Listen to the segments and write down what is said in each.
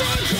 Sunday.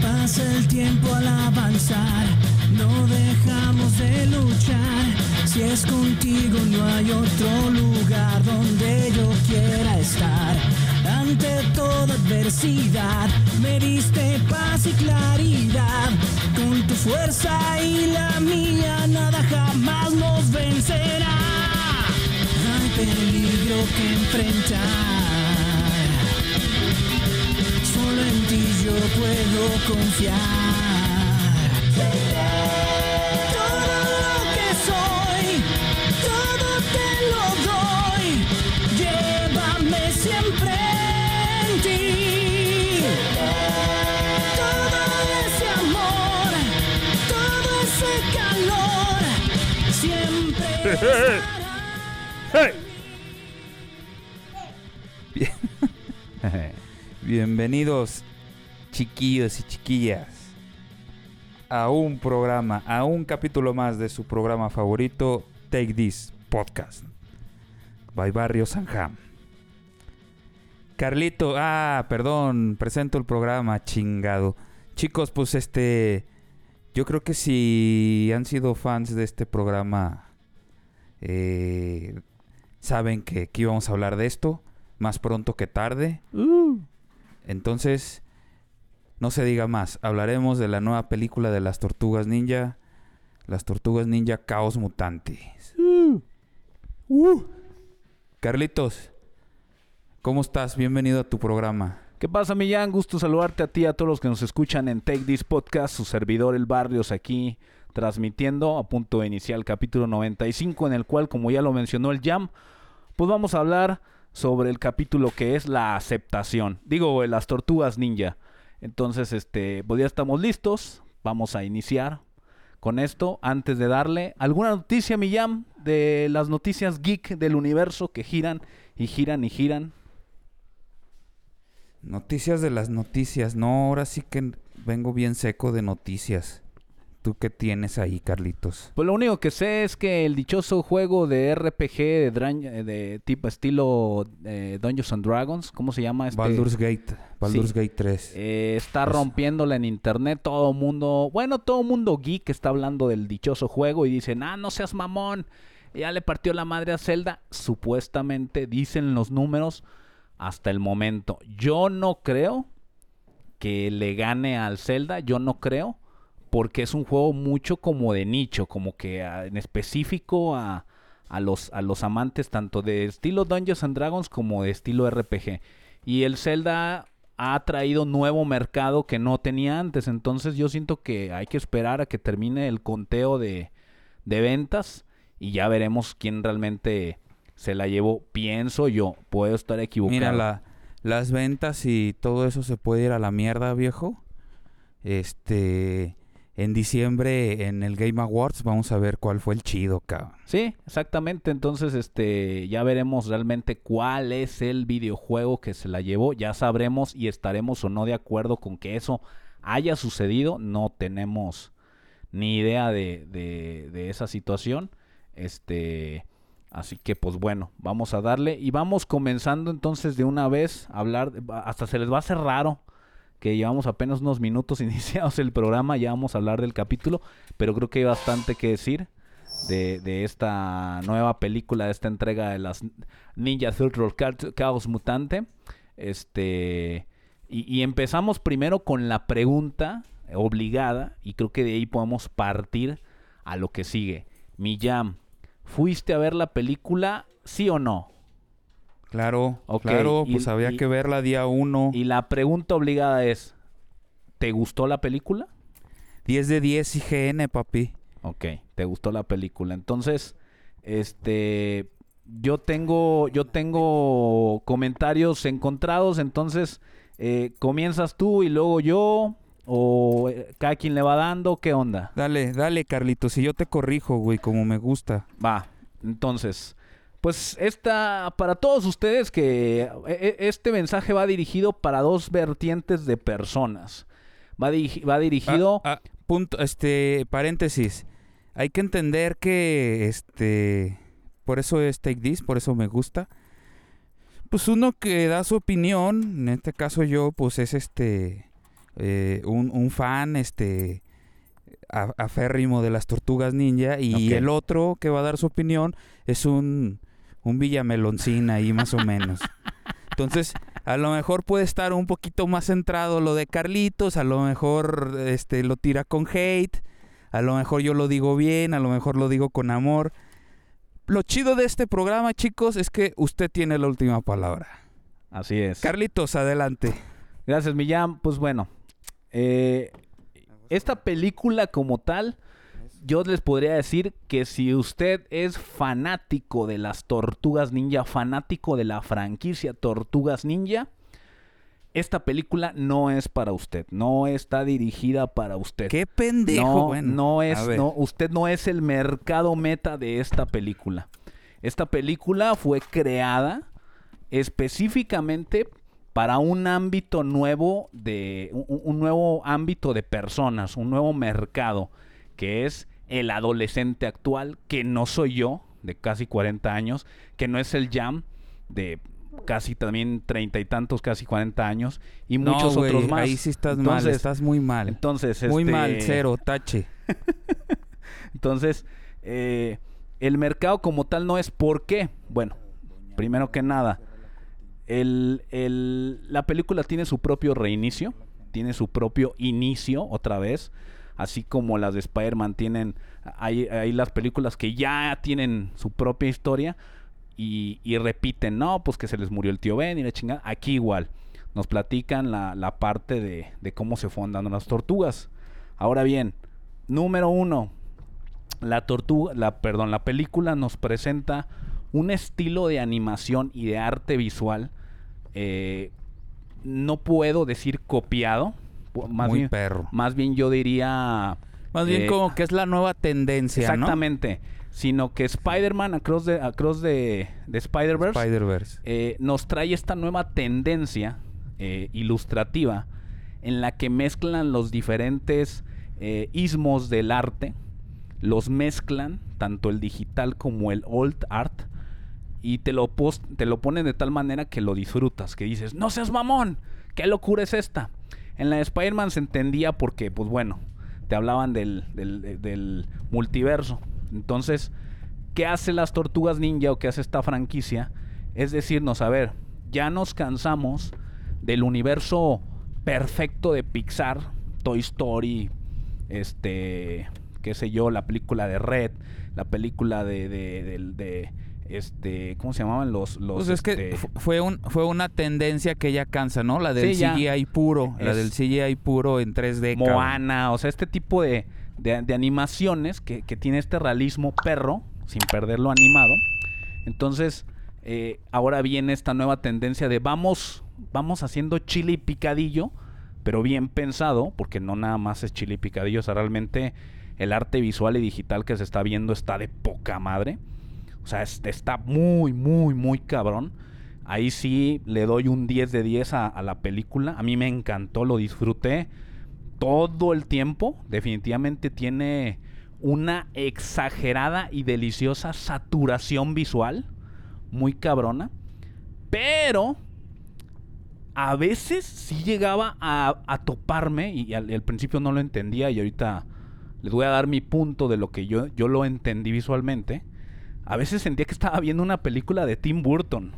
Pasa el tiempo al avanzar, no dejamos de luchar. Si es contigo no hay otro lugar donde yo quiera estar. Ante toda adversidad me diste paz y claridad. Con tu fuerza y la mía nada jamás nos vencerá. Hay peligro que enfrentar. Ti yo puedo confiar. Todo lo que soy, todo te lo doy. Llévame siempre en ti. Todo ese amor, todo ese calor, siempre. Bienvenidos, chiquillos y chiquillas, a un programa, a un capítulo más de su programa favorito, Take This Podcast, by Barrio Sanjam. Carlito, ah, perdón, presento el programa, chingado. Chicos, pues este, yo creo que si han sido fans de este programa, eh, saben que aquí íbamos a hablar de esto, más pronto que tarde. Entonces, no se diga más. Hablaremos de la nueva película de las tortugas ninja. Las tortugas ninja Caos Mutantes. Uh. Carlitos, ¿cómo estás? Bienvenido a tu programa. ¿Qué pasa, Millán? Gusto saludarte a ti y a todos los que nos escuchan en Take This Podcast. Su servidor, El Barrios, aquí transmitiendo a punto de iniciar el capítulo 95, en el cual, como ya lo mencionó el Jam, pues vamos a hablar sobre el capítulo que es la aceptación. Digo, las tortugas ninja. Entonces, este, pues ya estamos listos. Vamos a iniciar con esto. Antes de darle alguna noticia, Millán, de las noticias geek del universo que giran y giran y giran. Noticias de las noticias. No, ahora sí que vengo bien seco de noticias. ¿Tú qué tienes ahí, Carlitos? Pues lo único que sé es que el dichoso juego de RPG de, tipo estilo eh, Dungeons and Dragons, ¿cómo se llama? Este? Baldur's Gate. Baldur's Sí. Gate 3. Eh, está Es- rompiéndola en internet, todo mundo, bueno, todo mundo geek está hablando del dichoso juego y dicen, ah, no seas mamón, ya le partió la madre a Zelda, supuestamente dicen los números hasta el momento. Yo no creo que le gane al Zelda, yo no creo, porque es un juego mucho como de nicho, como que ah, en específico a, a los, a los amantes tanto de estilo Dungeons and Dragons como de estilo RPG. Y el Zelda ha traído nuevo mercado que no tenía antes, entonces yo siento que hay que esperar a que termine el conteo de, de ventas y ya veremos quién realmente se la llevó. Pienso yo, puedo estar equivocado. Mira, la- las ventas y todo eso se puede ir a la mierda, viejo. Este, en diciembre en el Game Awards vamos a ver cuál fue el chido, cabrón. Sí, exactamente. Entonces, este, ya veremos realmente cuál es el videojuego que se la llevó. Ya sabremos y estaremos o no de acuerdo con que eso haya sucedido. No tenemos ni idea de, de, de esa situación. Este, así que, pues bueno, vamos a darle y vamos comenzando entonces de una vez a hablar. Hasta se les va a hacer raro que llevamos apenas unos minutos iniciados el programa. Ya vamos a hablar del capítulo, pero creo que hay bastante que decir de, esta nueva película, de esta entrega de las Ninja Turtle Chaos Mutante. Este. Y, y empezamos primero con la pregunta obligada, y creo que de ahí podemos partir a lo que sigue. Millán, ¿fuiste a ver la película, sí o no? Claro, claro, y- pues había y- que verla día uno. Y la pregunta obligada es: ¿te gustó la película? 10 de 10 IGN, papi. Ok, te gustó la película. Entonces, este, yo tengo, yo tengo comentarios encontrados, entonces eh, comienzas tú y luego yo, o eh, cada quien le va dando, ¿qué onda? Dale, dale, Carlitos, y yo te corrijo, güey, como me gusta. Va, entonces, pues esta, para todos ustedes que e- e- este mensaje va dirigido para dos vertientes de personas. Va, va dirigido... Ah, ah, punto, este, paréntesis. Hay que entender que, este, por eso es Take This, por eso me gusta. Pues uno que da su opinión, en este caso yo, pues es este, eh, un, un fan, este, aférrimo de las tortugas ninja. Y el otro que va a dar su opinión es un, un villameloncín ahí más o menos. Entonces, a lo mejor puede estar un poquito más centrado lo de Carlitos, a lo mejor este lo tira con hate, a lo mejor yo lo digo bien, a lo mejor lo digo con amor. Lo chido de este programa, chicos, es que usted tiene la última palabra. Así es. Carlitos, adelante. Gracias, Millán. Pues bueno, eh, esta película como tal, yo les podría decir que si usted es fanático de las tortugas ninja, fanático de la franquicia Tortugas Ninja, esta película no es para usted, no está dirigida para usted. Qué pendejo, no, bueno. no es, no, usted no es el mercado meta de esta película. Esta película fue creada específicamente para un ámbito nuevo de un, un nuevo ámbito de personas, un nuevo mercado que es el adolescente actual, que no soy yo, de casi 40 años, que no es el Jam de casi también treinta y tantos, casi 40 años y No, muchos otros más. Ahí sí estás mal, Entonces- estás muy mal. Entonces, muy este, mal, cero, tache. Entonces, eh, el mercado como tal no es por qué. Bueno, primero que nada, el, el- la película tiene su propio reinicio, tiene su propio inicio otra vez, así como las de Spider-Man tienen, hay, las películas que ya tienen su propia historia y, y repiten, no, pues que se les murió el tío Ben y la chingada. Aquí igual, nos platican la, la parte de, de cómo se fueron dando las tortugas. Ahora bien, número uno, la tortuga, la, perdón, la película nos presenta un estilo de animación y de arte visual, eh, no puedo decir copiado, más muy bien, perro. más bien yo diría Más bien eh, como que es la nueva tendencia, exactamente, sino que Spider-Man Across the, Across ¿no? Spider-Verse Spider-Verse. eh, nos trae esta nueva tendencia eh, ilustrativa en la que mezclan los diferentes ismos del arte, los mezclan, tanto el digital como el old art, y te lo, pos- te lo ponen de tal manera que lo disfrutas, que dices, no seas mamón, qué locura es esta. En la de Spider-Man se entendía porque, pues bueno, te hablaban del, del- de- del multiverso. Entonces, ¿qué hace las tortugas ninja o qué hace esta franquicia? Es decirnos, a ver, ya nos cansamos del universo perfecto de Pixar, Toy Story, este, qué sé yo, la película de Red, la película de, este, ¿cómo se llamaban los, los Pues es que este, fu- fue un fue una tendencia que ya cansa, ¿no? La del Sí. CGI puro, la del CGI puro en 3D. cabrón. Moana, o sea, este tipo de, de- de animaciones que, que tiene este realismo perro, sin perderlo animado. Entonces, eh, ahora viene esta nueva tendencia de vamos, vamos haciendo chile y picadillo, pero bien pensado, porque no nada más es chile y picadillo, o sea, realmente el arte visual y digital que se está viendo está de poca madre. O sea, es- está muy, muy, muy cabrón. Ahí sí le doy un 10 de 10 a, la película. A mí me encantó, lo disfruté todo el tiempo. Definitivamente tiene una exagerada y deliciosa saturación visual. Muy cabrona. Pero a veces sí llegaba a, a toparme y al, al principio no lo entendía y ahorita les voy a dar mi punto de lo que yo, yo lo entendí visualmente. A veces sentía que estaba viendo una película de Tim Burton.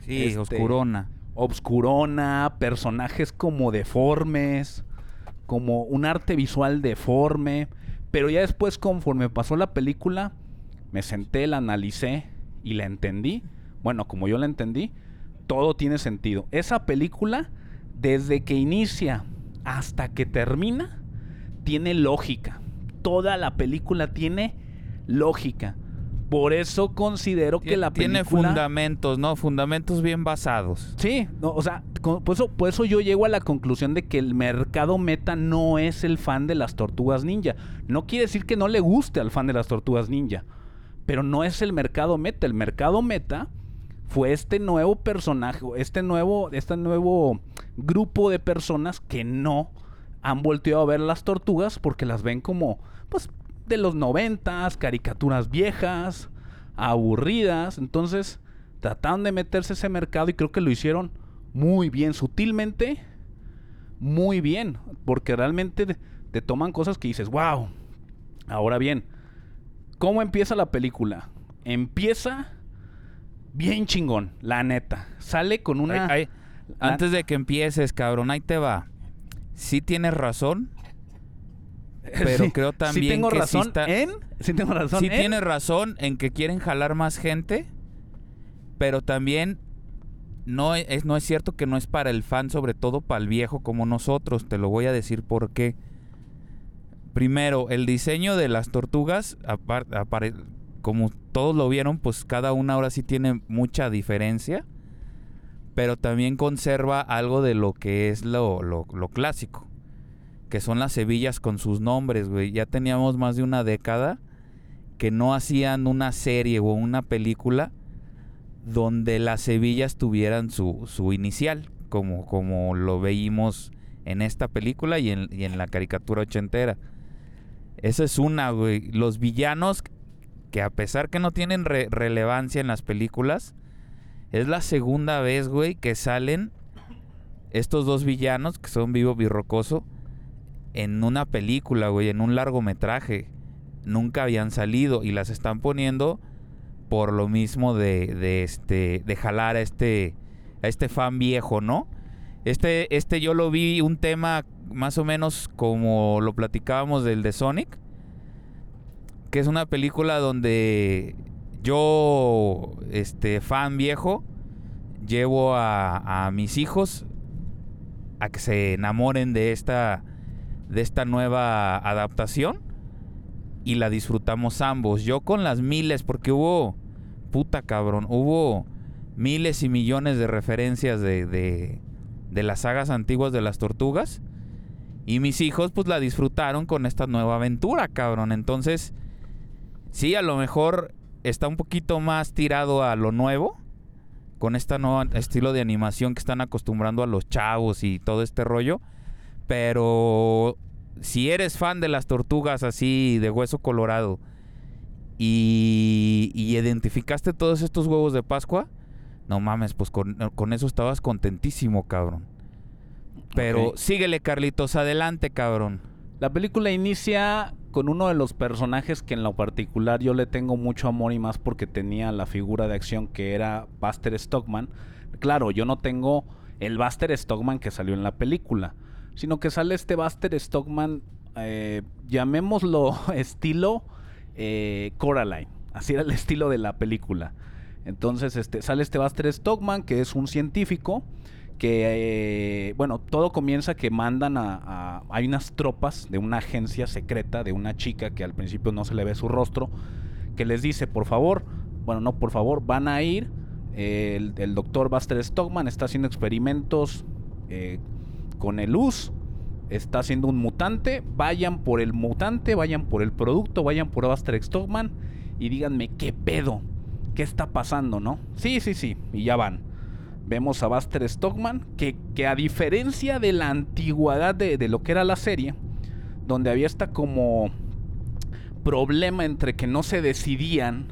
Sí, Este, oscurona. obscurona, personajes como deformes, como un arte visual deforme. Pero ya después, conforme pasó la película, me senté, la analicé y la entendí. Bueno, como yo la entendí, todo tiene sentido. Esa película, desde que inicia hasta que termina, tiene lógica. Toda la película tiene lógica. Por eso considero que la Tiene película... fundamentos, ¿no? Fundamentos bien basados. Sí, no, o sea, con- por eso, por eso yo llego a la conclusión de que el mercado meta no es el fan de las tortugas ninja. No quiere decir que no le guste al fan de las tortugas ninja, pero no es el mercado meta. El mercado meta fue este nuevo personaje, este nuevo, este nuevo grupo de personas que no han volteado a ver las tortugas porque las ven como, pues, de los noventas, caricaturas viejas, aburridas. Entonces, trataron de meterse ese mercado y creo que lo hicieron muy bien, sutilmente, muy bien, porque realmente te, toman cosas que dices, wow. Ahora bien, ¿cómo empieza la película? Empieza bien chingón, la neta. Sale con una... Ay, ay, la- Antes de que empieces, cabrón, ahí te va. Sí tienes razón, pero Sí, creo sí también tengo que sí razón está- en... Sí tengo razón sí en... tienes razón en que quieren jalar más gente, pero también no e- es, no es cierto que no es para el fan, sobre todo para el viejo como nosotros. Te lo voy a decir por qué. Primero, el diseño de las tortugas, como todos lo vieron, pues cada una ahora sí tiene mucha diferencia, pero también conserva algo de lo que es lo, lo- lo clásico, que son las hebillas con sus nombres, güey. Ya teníamos más de una década que no hacían una serie o una película donde las hebillas tuvieran su, su inicial, como, como lo veíamos en esta película y en, y en la caricatura ochentera. Esa es una, güey. Los villanos, que a pesar que no tienen re- relevancia en las películas, es la segunda vez, güey, que salen estos dos villanos, que son Vivo Birrocoso, en una película, güey, en un largometraje. Nunca habían salido y las están poniendo por lo mismo de, de este de jalar a este a este fan viejo, ¿no? Este este yo lo vi un tema más o menos como lo platicábamos del de Sonic, que es una película donde yo este fan viejo llevo a, a mis hijos a que se enamoren de esta de esta nueva adaptación y la disfrutamos ambos. Yo con las miles, porque hubo, puta cabrón, hubo miles y millones de referencias de, de, las sagas antiguas de las tortugas. Y mis hijos pues la disfrutaron con esta nueva aventura, cabrón. Entonces, sí, a lo mejor está un poquito más tirado a lo nuevo. Con este nuevo estilo de animación que están acostumbrando a los chavos y todo este rollo. Pero si eres fan de las tortugas así de hueso colorado y, y identificaste todos estos huevos de Pascua, no mames, pues con, con eso estabas contentísimo, cabrón. Pero síguele, Carlitos, adelante, cabrón. La película inicia con uno de los personajes que en lo particular yo le tengo mucho amor y más porque tenía la figura de acción que era Buster Stockman. Claro, yo no tengo el Buster Stockman que salió en la película, sino que sale este Buster Stockman, eh, llamémoslo estilo eh, Coraline. Así era el estilo de la película. Entonces este, sale este Buster Stockman, que es un científico que, eh, bueno, todo comienza que mandan a, Hay unas tropas de una agencia secreta, de una chica que al principio no se le ve su rostro, que les dice, por favor, bueno, no, por favor, van a ir, eh, el, el doctor Buster Stockman está haciendo experimentos eh, con el luz, está haciendo un mutante, vayan por el mutante, vayan por el producto, vayan por Buster Stockman y díganme qué pedo, qué está pasando, ¿no? Sí, sí, sí, y ya van. Vemos a Buster Stockman, que, que a diferencia de la antigüedad de, de lo que era la serie, donde había esta como problema entre que no se decidían,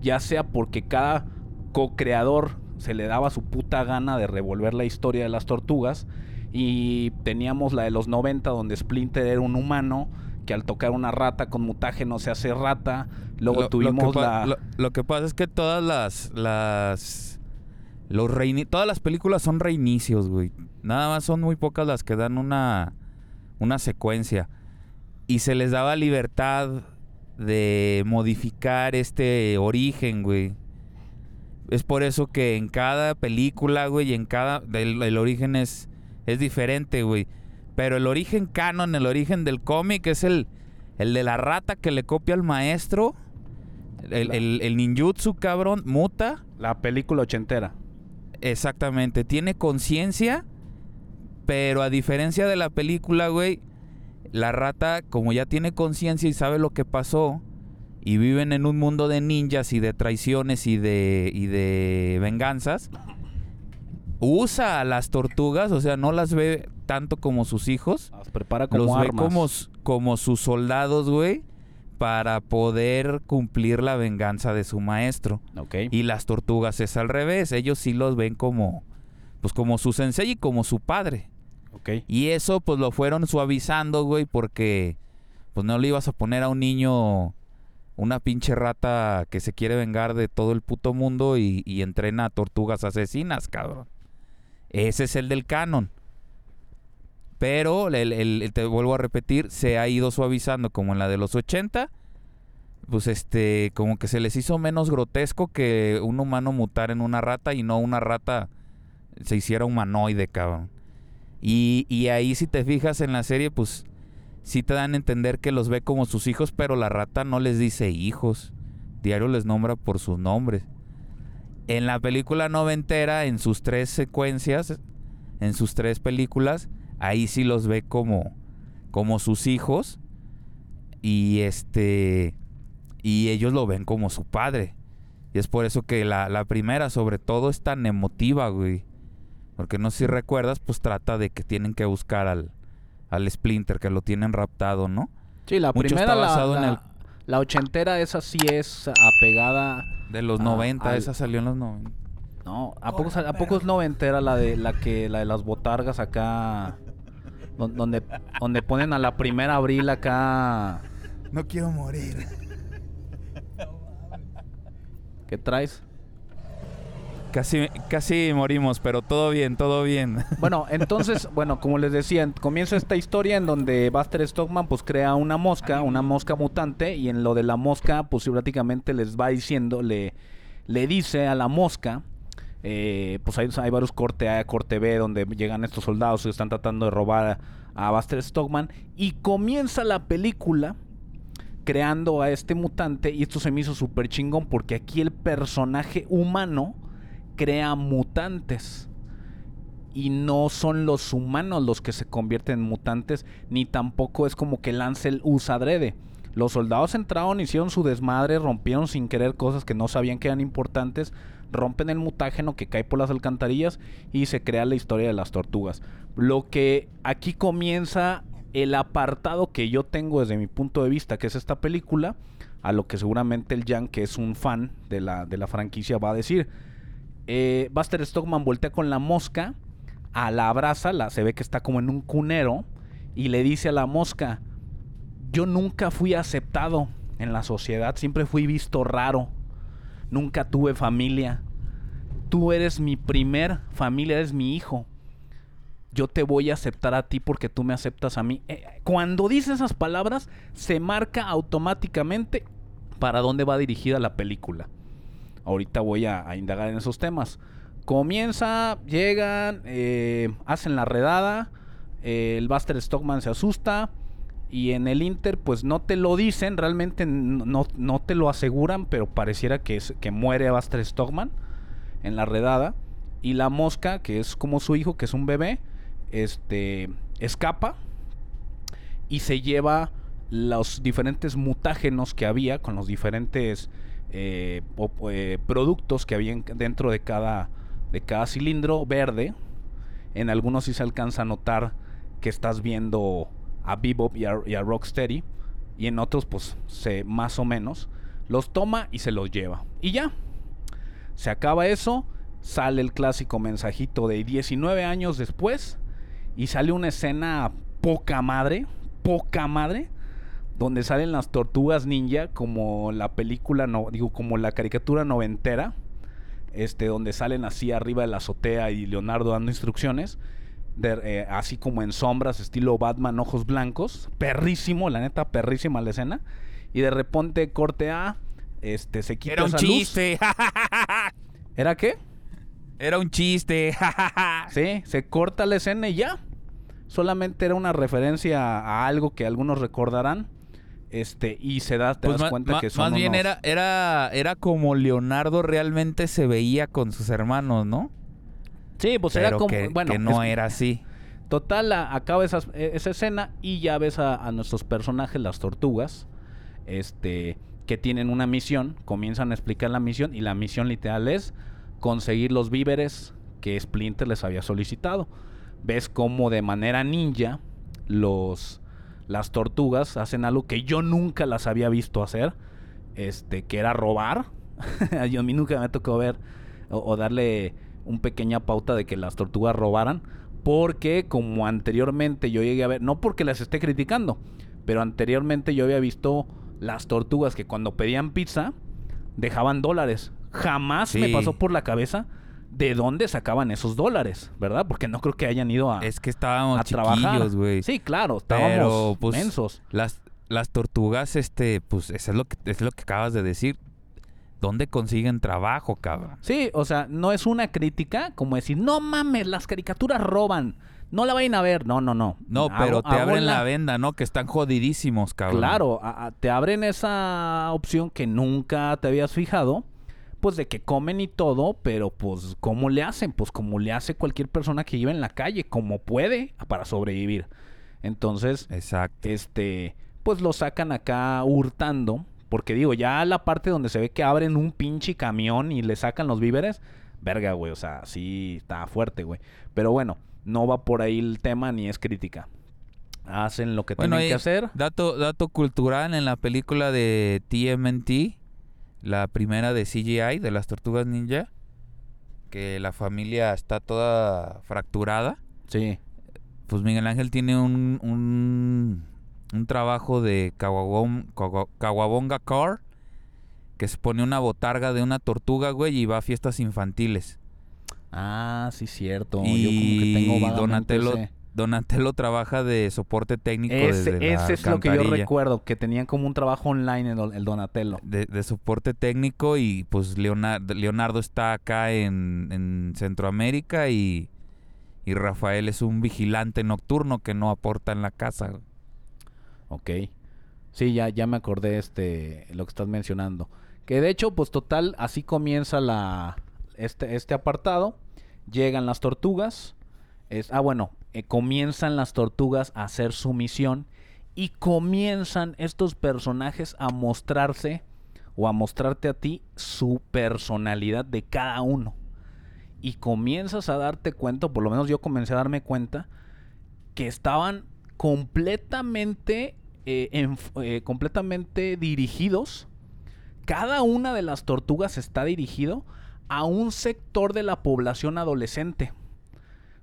ya sea porque cada co-creador se le daba su puta gana de revolver la historia de las tortugas, y teníamos la de los 90 donde Splinter era un humano que al tocar una rata con mutágeno se hace rata. Luego Lo- lo tuvimos pa- la... Lo, lo que pasa es que todas las... las los reini- todas las películas son reinicios, güey. Nada más son muy pocas las que dan una... Una secuencia. Y se les daba libertad de modificar este origen, güey. Es por eso que en cada película, güey, y en cada... El, el origen es, es diferente, güey. Pero el origen canon, el origen del cómic es el, el de la rata que le copia al maestro. El, el- el ninjutsu, cabrón, muta. La película ochentera. Exactamente. Tiene conciencia. Pero a diferencia de la película, güey. La rata, como ya tiene conciencia y sabe lo que pasó. Y viven en un mundo de ninjas y de traiciones y de, y de venganzas. Usa a las tortugas, o sea, no las ve tanto como sus hijos. Las prepara como los ve como, sus soldados, güey, para poder cumplir la venganza de su maestro. Ok. Y las tortugas es al revés, ellos sí los ven como, pues como su sensei y como su padre. Y eso pues lo fueron suavizando, güey, porque pues no le ibas a poner a un niño una pinche rata que se quiere vengar de todo el puto mundo y, y entrena a tortugas asesinas, cabrón. Ese es el del canon. Pero, el, te vuelvo a repetir, se ha ido suavizando como en la de los 80. Pues este, como que se les hizo menos grotesco que un humano mutar en una rata y no una rata se hiciera humanoide, cabrón. Y, y ahí si te fijas en la serie, pues sí te dan a entender que los ve como sus hijos, pero la rata no les dice hijos. Diario les nombra por sus nombres. En la película noventera, en sus tres secuencias, en sus tres películas, ahí sí los ve como, como sus hijos. Y este. Y ellos lo ven como su padre. Y es por eso que la, la primera, sobre todo, es tan emotiva, güey. Porque no sé si recuerdas, pues trata de que tienen que buscar al, al Splinter, que lo tienen raptado, ¿no? Sí, la Mucho primera, está la, basado en el- la ochentera, esa sí es apegada. De los Ah, 90, al- esa salió en los 90. No, ¿a poco, ¿a poco es noventera la de la que la de las botargas acá? don- Donde, donde ponen a la primera abril acá. No quiero morir. ¿Qué traes? Casi, casi morimos, pero todo bien, todo bien. Bueno, entonces, bueno, como les decía, comienza esta historia en donde Buster Stockman pues crea una mosca, una mosca mutante, y en lo de la mosca, pues prácticamente les va diciendo, le, le dice a la mosca, eh, pues hay, hay varios corte A, corte B, donde llegan estos soldados que están tratando de robar a, a Buster Stockman, y comienza la película creando a este mutante, y esto se me hizo súper chingón, porque aquí el personaje humano crea mutantes y no son los humanos los que se convierten en mutantes, ni tampoco es como que Lancel usa adrede. Los soldados entraron, hicieron su desmadre, rompieron sin querer cosas que no sabían que eran importantes, rompen el mutágeno que cae por las alcantarillas y se crea la historia de las tortugas. Lo que aquí comienza el apartado que yo tengo desde mi punto de vista, que es esta película, a lo que seguramente el Jan, que es un fan de la, de la franquicia, va a decir. Eh, Buster Stockman voltea con la mosca, a la abraza, la, se ve que está como en un cunero, y le dice a la mosca, yo nunca fui aceptado en la sociedad, siempre fui visto raro, nunca tuve familia, tú eres mi primer familia, eres mi hijo, yo te voy a aceptar a ti porque tú me aceptas a mí. Eh, cuando dice esas palabras, se marca automáticamente para dónde va dirigida la película. Ahorita voy a, indagar en esos temas. Comienza, llegan, eh, hacen la redada, eh, el Buster Stockman se asusta y en el Inter pues no te lo dicen, realmente no, no te lo aseguran, pero pareciera que, es, que muere Buster Stockman en la redada y la mosca, que es como su hijo, que es un bebé, este escapa y se lleva los diferentes mutágenos que había con los diferentes eh, o- eh, productos que había dentro de cada, de cada cilindro verde. En algunos sí se alcanza a notar que estás viendo a Bebop y a, y a Rocksteady. Y en otros, pues, se, más o menos. Los toma y se los lleva. Y ya. Se acaba eso. Sale el clásico mensajito de 19 años después. Y sale una escena poca madre. Poca madre donde salen las tortugas ninja como la película no digo como la caricatura noventera este donde salen así arriba de la azotea y Leonardo dando instrucciones de, eh, así como en sombras estilo Batman ojos blancos perrísimo la neta perrísima la escena y de repente corte A este se quita Era un esa luz. chiste. era qué Era un chiste. Sí, se corta la escena y ya. Solamente era una referencia a algo que algunos recordarán. Este, y se da, te Pues das cuenta que son más bien unos- era, era, era como Leonardo realmente se veía con sus hermanos, ¿no? Sí, pues Pero era como. que, bueno, que no es- era así. Total, acaba e- esa escena y ya ves a, a nuestros personajes, las tortugas, este, que tienen una misión, comienzan a explicar la misión y la misión literal es conseguir los víveres que Splinter les había solicitado. Ves cómo de manera ninja los las tortugas hacen algo que yo nunca las había visto hacer, este, que era robar. yo a mí nunca me tocó ver o, o darle un pequeña pauta de que las tortugas robaran, porque como anteriormente yo llegué a ver, no porque las esté criticando, pero anteriormente yo había visto las tortugas que cuando pedían pizza dejaban dólares. Jamás me pasó por la cabeza de dónde sacaban esos dólares, ¿verdad? Porque no creo que hayan ido a, Es que estábamos a trabajar. güey. Sí, claro, estábamos Pero, pues, mensos. Las, las tortugas, este, pues, eso es lo que, es lo que acabas de decir. ¿Dónde consiguen trabajo, cabrón? Sí, o sea, no es una crítica como decir, no mames, las caricaturas roban. No la vayan a ver. No, no, no. No, pero te abren la venda, ¿no? Que están jodidísimos, cabrón. Claro, a- a- te abren esa opción que nunca te habías fijado, pues de que comen y todo, pero pues ¿cómo le hacen? Pues como le hace cualquier persona que vive en la calle, como puede para sobrevivir. Entonces, Exacto. este, pues lo sacan acá hurtando, porque digo, ya la parte donde se ve que abren un pinche camión y le sacan los víveres, verga, güey, o sea, sí está fuerte, güey. Pero bueno, no va por ahí el tema ni es crítica. Hacen lo que Bueno, tienen que hacer. Dato, dato cultural en la película de TMNT, la primera de CGI, de las tortugas ninja, que la familia está toda fracturada. Sí. Pues Miguel Ángel tiene un, un, un trabajo de Kawabon- Kawa- Kawabonga Car, que se pone una botarga de una tortuga, güey, y va a fiestas infantiles. Ah, sí, cierto. y Yo como que tengo Donatello, ese- Donatello trabaja de soporte técnico Ese, desde la ese es lo que yo recuerdo, que tenían como un trabajo online el, el Donatello. de, de soporte técnico y pues Leonardo, Leonardo está acá en, en Centroamérica y, y Rafael es un vigilante nocturno que no aporta en la casa. Ok. Sí, ya, ya me acordé este lo que estás mencionando. Que de hecho, pues total, así comienza la este, este apartado. Llegan las tortugas. Ah, bueno, eh, comienzan las tortugas a hacer su misión. Y comienzan estos personajes a mostrarse o a mostrarte a ti su personalidad de cada uno. Y comienzas a darte cuenta, por lo menos yo comencé a darme cuenta, que estaban completamente, eh, eh, completamente dirigidos. Cada una de las tortugas está dirigido a un sector de la población adolescente.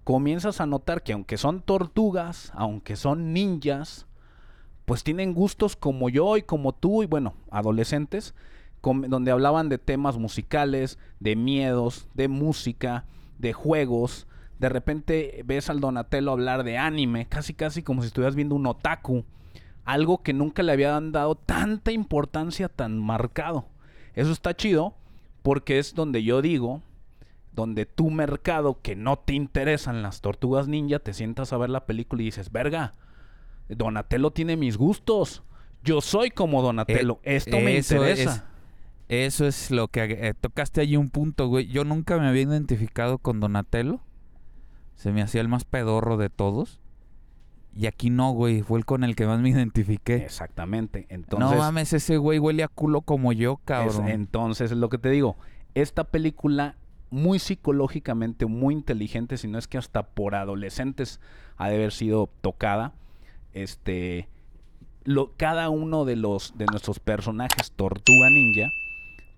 Comienzas a notar que aunque son tortugas, aunque son ninjas, pues tienen gustos como yo y como tú y bueno, adolescentes, donde hablaban de temas musicales, de miedos, de música, de juegos. De repente ves al Donatello hablar de anime, casi casi como si estuvieras viendo un otaku. Algo que nunca le habían dado tanta importancia tan marcado. Eso está chido porque es donde yo digo, donde tu mercado que no te interesan las tortugas ninja, te sientas a ver la película y dices, verga, Donatello tiene mis gustos. Yo soy como Donatello. Esto me Eh, interesa. es- eso es lo que eh, tocaste allí un punto, güey. Yo nunca me había identificado con Donatello. Se me hacía el más pedorro de todos. Y aquí no, güey. Fue el con el que más me identifiqué. Exactamente. Entonces, no mames, ese güey huele a culo como yo, es- cabrón. entonces es lo que te digo. Esta película muy psicológicamente, muy inteligente, si no es que hasta por adolescentes ha de haber sido tocada. Este, lo, cada uno de los de nuestros personajes Tortuga Ninja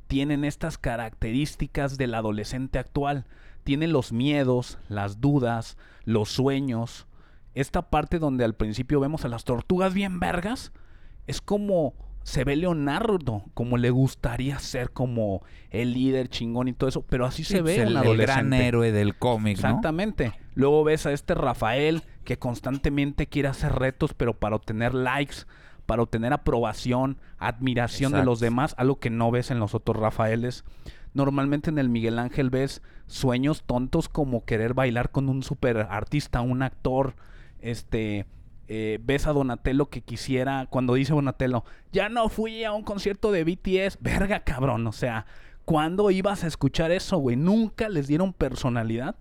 tienen estas características del adolescente actual. Tienen los miedos, las dudas, los sueños. Esta parte donde al principio vemos a las tortugas bien vergas, es como se ve Leonardo, como le gustaría ser como el líder chingón y todo eso, pero así Sí, se pues, ve el, un el adolescente. gran héroe del cómic, ¿no? Exactamente. Luego ves a este Rafael que constantemente quiere hacer retos, pero para obtener likes, para obtener aprobación, admiración de los demás, algo que no ves en los otros Rafaeles. Normalmente en el Miguel Ángel ves sueños tontos como querer bailar con un super artista, un actor, este, eh, ves a Donatello que quisiera, cuando dice Donatello, ya no fui a un concierto de BTS, verga cabrón, o sea, ¿cuándo ibas a escuchar eso, güey? Nunca les dieron personalidad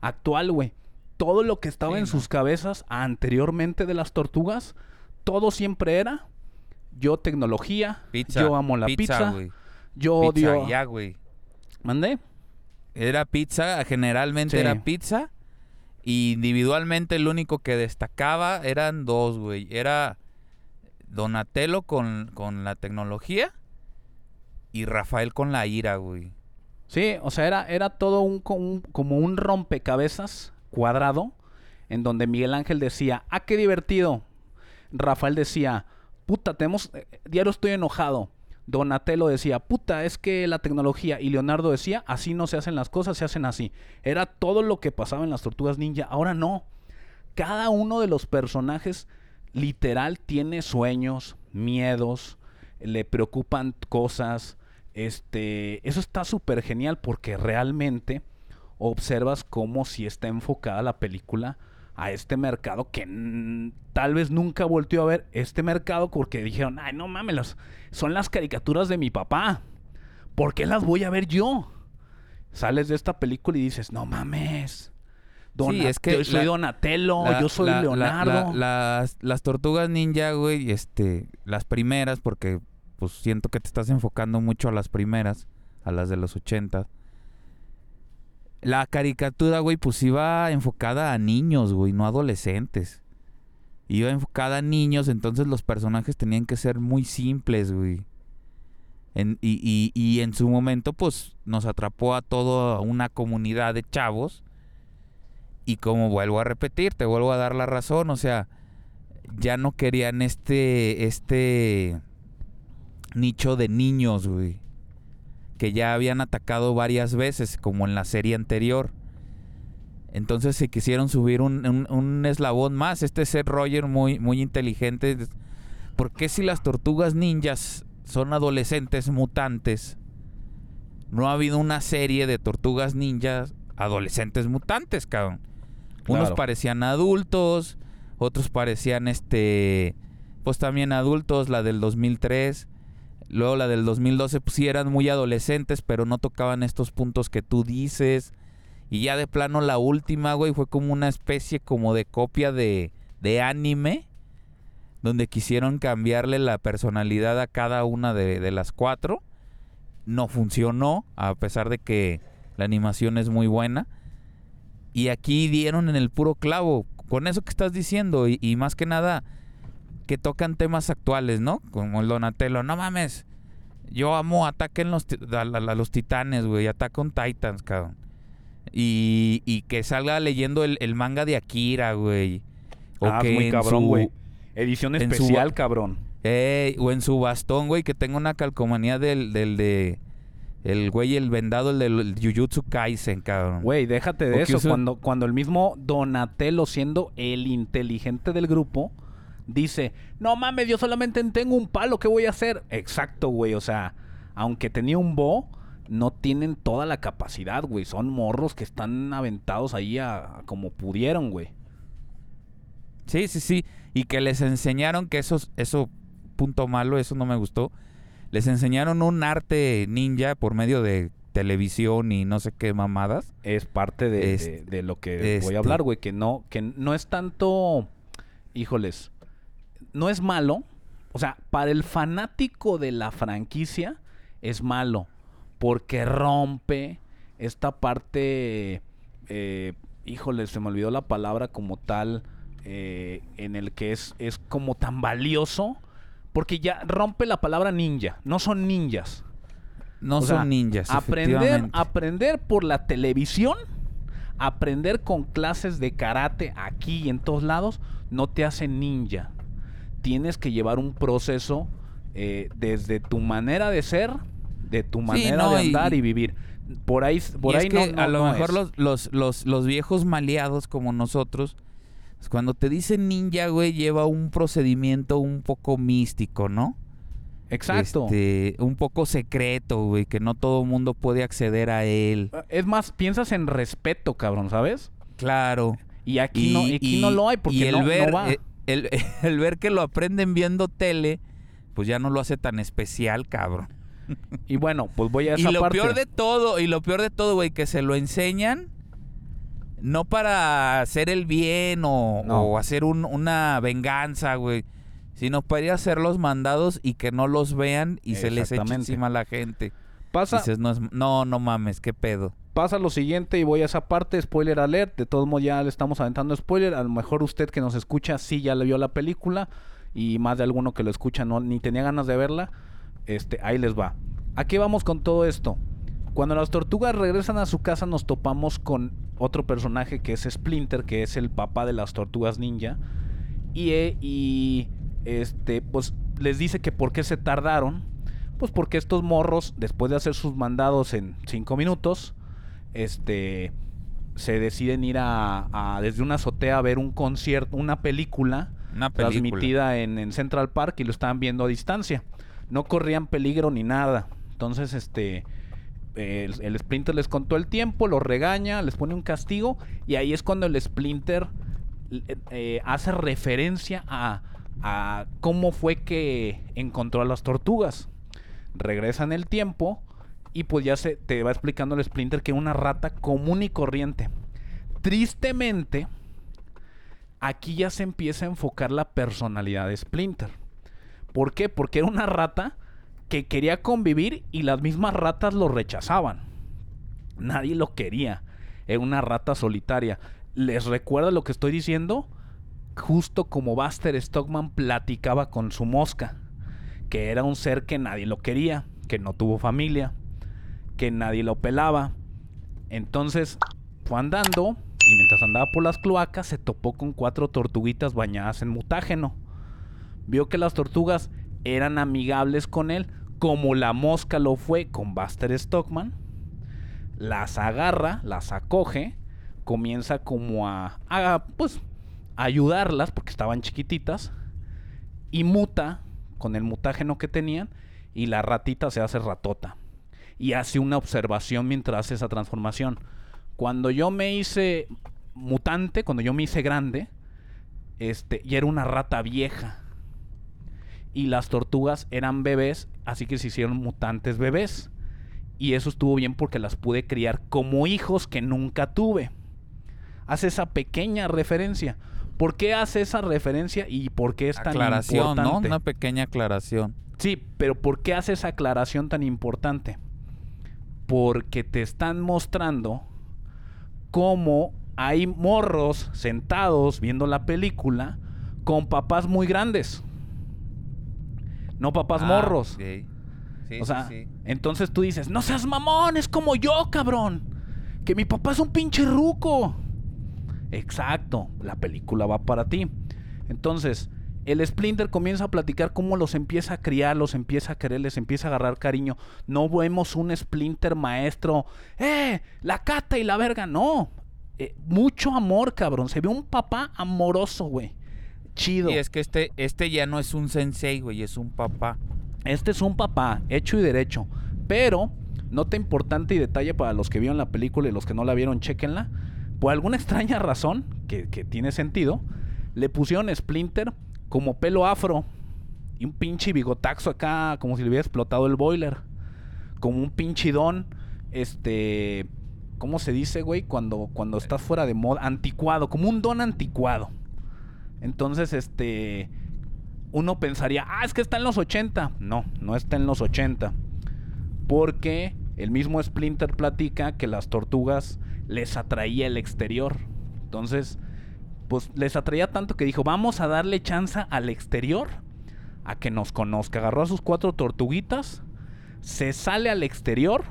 actual, güey. Todo lo que estaba Sí, en no. sus cabezas anteriormente de las tortugas, todo siempre era yo tecnología, Pizza. yo amo la pizza, güey. yo Pizza, odio... ya, güey. ¿Mandé? Era pizza, generalmente Sí. era pizza. Individualmente el único que destacaba eran dos, güey. Era Donatello con, con la tecnología y Rafael con la ira, güey. Sí, o sea, era, era todo un- como un rompecabezas cuadrado en donde Miguel Ángel decía, ah, qué divertido. Rafael decía, puta, tenemos, eh, diario estoy enojado. Donatello decía, puta, es que la tecnología. Y Leonardo decía, así no se hacen las cosas, se hacen así. Era todo lo que pasaba en las tortugas ninja. Ahora no. Cada uno de los personajes literal tiene sueños, miedos, le preocupan cosas. Este, eso está súper genial porque realmente observas cómo si está enfocada la película a este mercado que tal vez nunca volteó a ver este mercado porque dijeron, ay, no mames, son las caricaturas de mi papá. ¿Por qué las voy a ver yo? Sales de esta película y dices, no mames. Donat- es que yo soy la- Donatello, La- yo soy la- Leonardo. la- las, las tortugas ninja, güey, este, las primeras, porque pues siento que te estás enfocando mucho a las primeras, a las de los 80. La caricatura, güey, pues iba enfocada a niños, güey, no adolescentes. Iba enfocada a niños, entonces los personajes tenían que ser muy simples, güey. Y, y- y en su momento, pues, nos atrapó a toda una comunidad de chavos. Y como vuelvo a repetir, te vuelvo a dar la razón, o sea, ya no querían este, este nicho de niños, güey. Que ya habían atacado varias veces, como en la serie anterior. Entonces se quisieron subir un, un- un eslabón más. Este Seth Roger muy, muy inteligente. ¿Por qué si las tortugas ninjas son adolescentes mutantes? No ha habido una serie de tortugas ninjas adolescentes mutantes, cabrón. Unos parecían adultos, otros parecían este, pues también adultos, la del 2003. Luego la del 2012 pues sí eran muy adolescentes, pero no tocaban estos puntos que tú dices. Y ya de plano la última, güey, fue como una especie como de copia de, de anime. Donde quisieron cambiarle la personalidad a cada una de, de las cuatro. No funcionó, a pesar de que la animación es muy buena. Y aquí dieron en el puro clavo. Con eso que estás diciendo. Y, y más que nada, que tocan temas actuales, ¿no? Como el Donatello. No mames. Yo amo ataquen los, a, a- a los titanes, güey. Attack on Titans, cabrón. Y, y que salga leyendo el, el manga de Akira, güey. O Ah, que muy cabrón, güey. Edición su- especial, cabrón. Ey, o en su bastón, güey, que tenga una calcomanía del, del de... El güey, el vendado, el del Jujutsu Kaisen, cabrón. Güey, déjate de eso. Cuando, cuando el mismo Donatello, siendo el inteligente del grupo, dice, no mames, yo solamente tengo un palo, ¿qué voy a hacer? Exacto, güey. O sea, aunque tenía un bo, no tienen toda la capacidad, güey. Son morros que están aventados ahí a, a como pudieron, güey. Sí, sí, sí. Y que les enseñaron que eso, eso, punto malo, eso no me gustó. Les enseñaron un arte ninja por medio de televisión y no sé qué mamadas. Es parte de, Este- de- de lo que voy este- a hablar, güey. Que no, que no es tanto. Híjoles. No es malo. O sea, para el fanático de la franquicia es malo. Porque rompe esta parte. eh, híjoles, se me olvidó la palabra como tal. eh, en el que es, es como tan valioso. Porque ya rompe la palabra ninja. No son ninjas. No O son sea, ninjas. Aprender, aprender por la televisión, aprender con clases de karate aquí y en todos lados, no te hace ninja. Tienes que llevar un proceso eh, desde tu manera de ser, de tu manera no, de andar y, vivir. Por ahí, por ahí es no, que no- a lo no mejor los, los, los, los viejos maleados como nosotros, pues, cuando te dicen ninja, güey, lleva un procedimiento un poco místico, ¿no? Exacto. Este, un poco secreto, güey, que no todo el mundo puede acceder a él. Es más, piensas en respeto, cabrón, ¿sabes? Claro. Y aquí, no, y aquí no lo hay porque y el no, no ver, va. El, el ver que lo aprenden viendo tele, pues ya no lo hace tan especial, cabrón. Y bueno, pues voy a Y esa lo parte. peor de todo, y lo peor de todo, güey, que se lo enseñan no para hacer el bien o, No. o hacer un- una venganza, güey, sino para ir a hacer los mandados y que no los vean y se les eche encima a la gente. Pasa, Dices, no, es- no, no mames, qué pedo. Pasa lo siguiente y voy a esa parte, spoiler alert, de todos modos ya le estamos aventando spoiler, a lo mejor usted que nos escucha sí ya le vio la película y más de alguno que lo escucha no ni tenía ganas de verla, este ahí les va. Aquí vamos con todo esto. Cuando las tortugas regresan a su casa nos topamos con otro personaje que es Splinter, que es el papá de las tortugas ninja y, eh, y este pues les dice que por qué se tardaron, pues porque estos morros después de hacer sus mandados en cinco minutos este se deciden ir a, a- desde una azotea a ver un concierto, una película, Una película. transmitida en, en Central Park y lo estaban viendo a distancia. No corrían peligro ni nada. Entonces, este el, el Splinter les contó el tiempo, los regaña, les pone un castigo y ahí es cuando el Splinter eh, eh, hace referencia a, a cómo fue que encontró a las tortugas. Regresa en el tiempo y pues ya se te va explicando el Splinter que una rata común y corriente. Tristemente, aquí ya se empieza a enfocar la personalidad de Splinter. ¿Por qué? Porque era una rata que quería convivir y las mismas ratas lo rechazaban. Nadie lo quería. Era una rata solitaria. ¿Les recuerda lo que estoy diciendo? Justo como Buster Stockman platicaba con su mosca, que era un ser que nadie lo quería, que no tuvo familia, que nadie lo pelaba. Entonces fue andando y mientras andaba por las cloacas se topó con cuatro tortuguitas bañadas en mutágeno. Vio que las tortugas eran amigables con él, como la mosca lo fue con Buster Stockman. Las agarra, las acoge, comienza como a, a pues, ayudarlas porque estaban chiquititas y muta con el mutágeno que tenían y la ratita se hace ratota y hace una observación mientras hace esa transformación. Cuando yo me hice mutante, cuando yo me hice grande, este, y era una rata vieja. Y las tortugas eran bebés, así que se hicieron mutantes bebés. Y eso estuvo bien porque las pude criar como hijos que nunca tuve. Hace esa pequeña referencia. ¿Por qué hace esa referencia y por qué es tan Aclaración, ¿no? importante? Una pequeña aclaración. Sí, pero ¿por qué hace esa aclaración tan importante? Porque te están mostrando cómo hay morros sentados viendo la película con papás muy grandes. No papás Ah, morros. Sí, o sí, sea, sí. entonces tú dices, no seas mamón, es como yo, cabrón. Que mi papá es un pinche ruco. Exacto, la película va para ti. Entonces, el Splinter comienza a platicar cómo los empieza a criar, los empieza a querer, les empieza a agarrar cariño. No vemos un Splinter maestro, ¡eh! La cata y la verga, no. Eh, mucho amor, cabrón. Se ve un papá amoroso, güey. Chido. Y es que este, este ya no es un sensei, güey, es un papá. Este es un papá, hecho y derecho. Pero, nota importante y detalle para los que vieron la película y los que no la vieron, chequenla. Por alguna extraña razón, que, que tiene sentido, le pusieron Splinter como pelo afro y un pinche bigotaxo acá, como si le hubiera explotado el boiler. Como un pinche don, este. ¿Cómo se dice, güey? Cuando, cuando estás fuera de moda, anticuado, como un don anticuado. Entonces, este uno pensaría, ah, es que está en los 80. No, no está en los 80. Porque el mismo Splinter platica que las tortugas les atraía el exterior. Entonces, pues les atraía tanto que dijo, vamos a darle chance al exterior a que nos conozca. Agarró a sus cuatro tortuguitas, se sale al exterior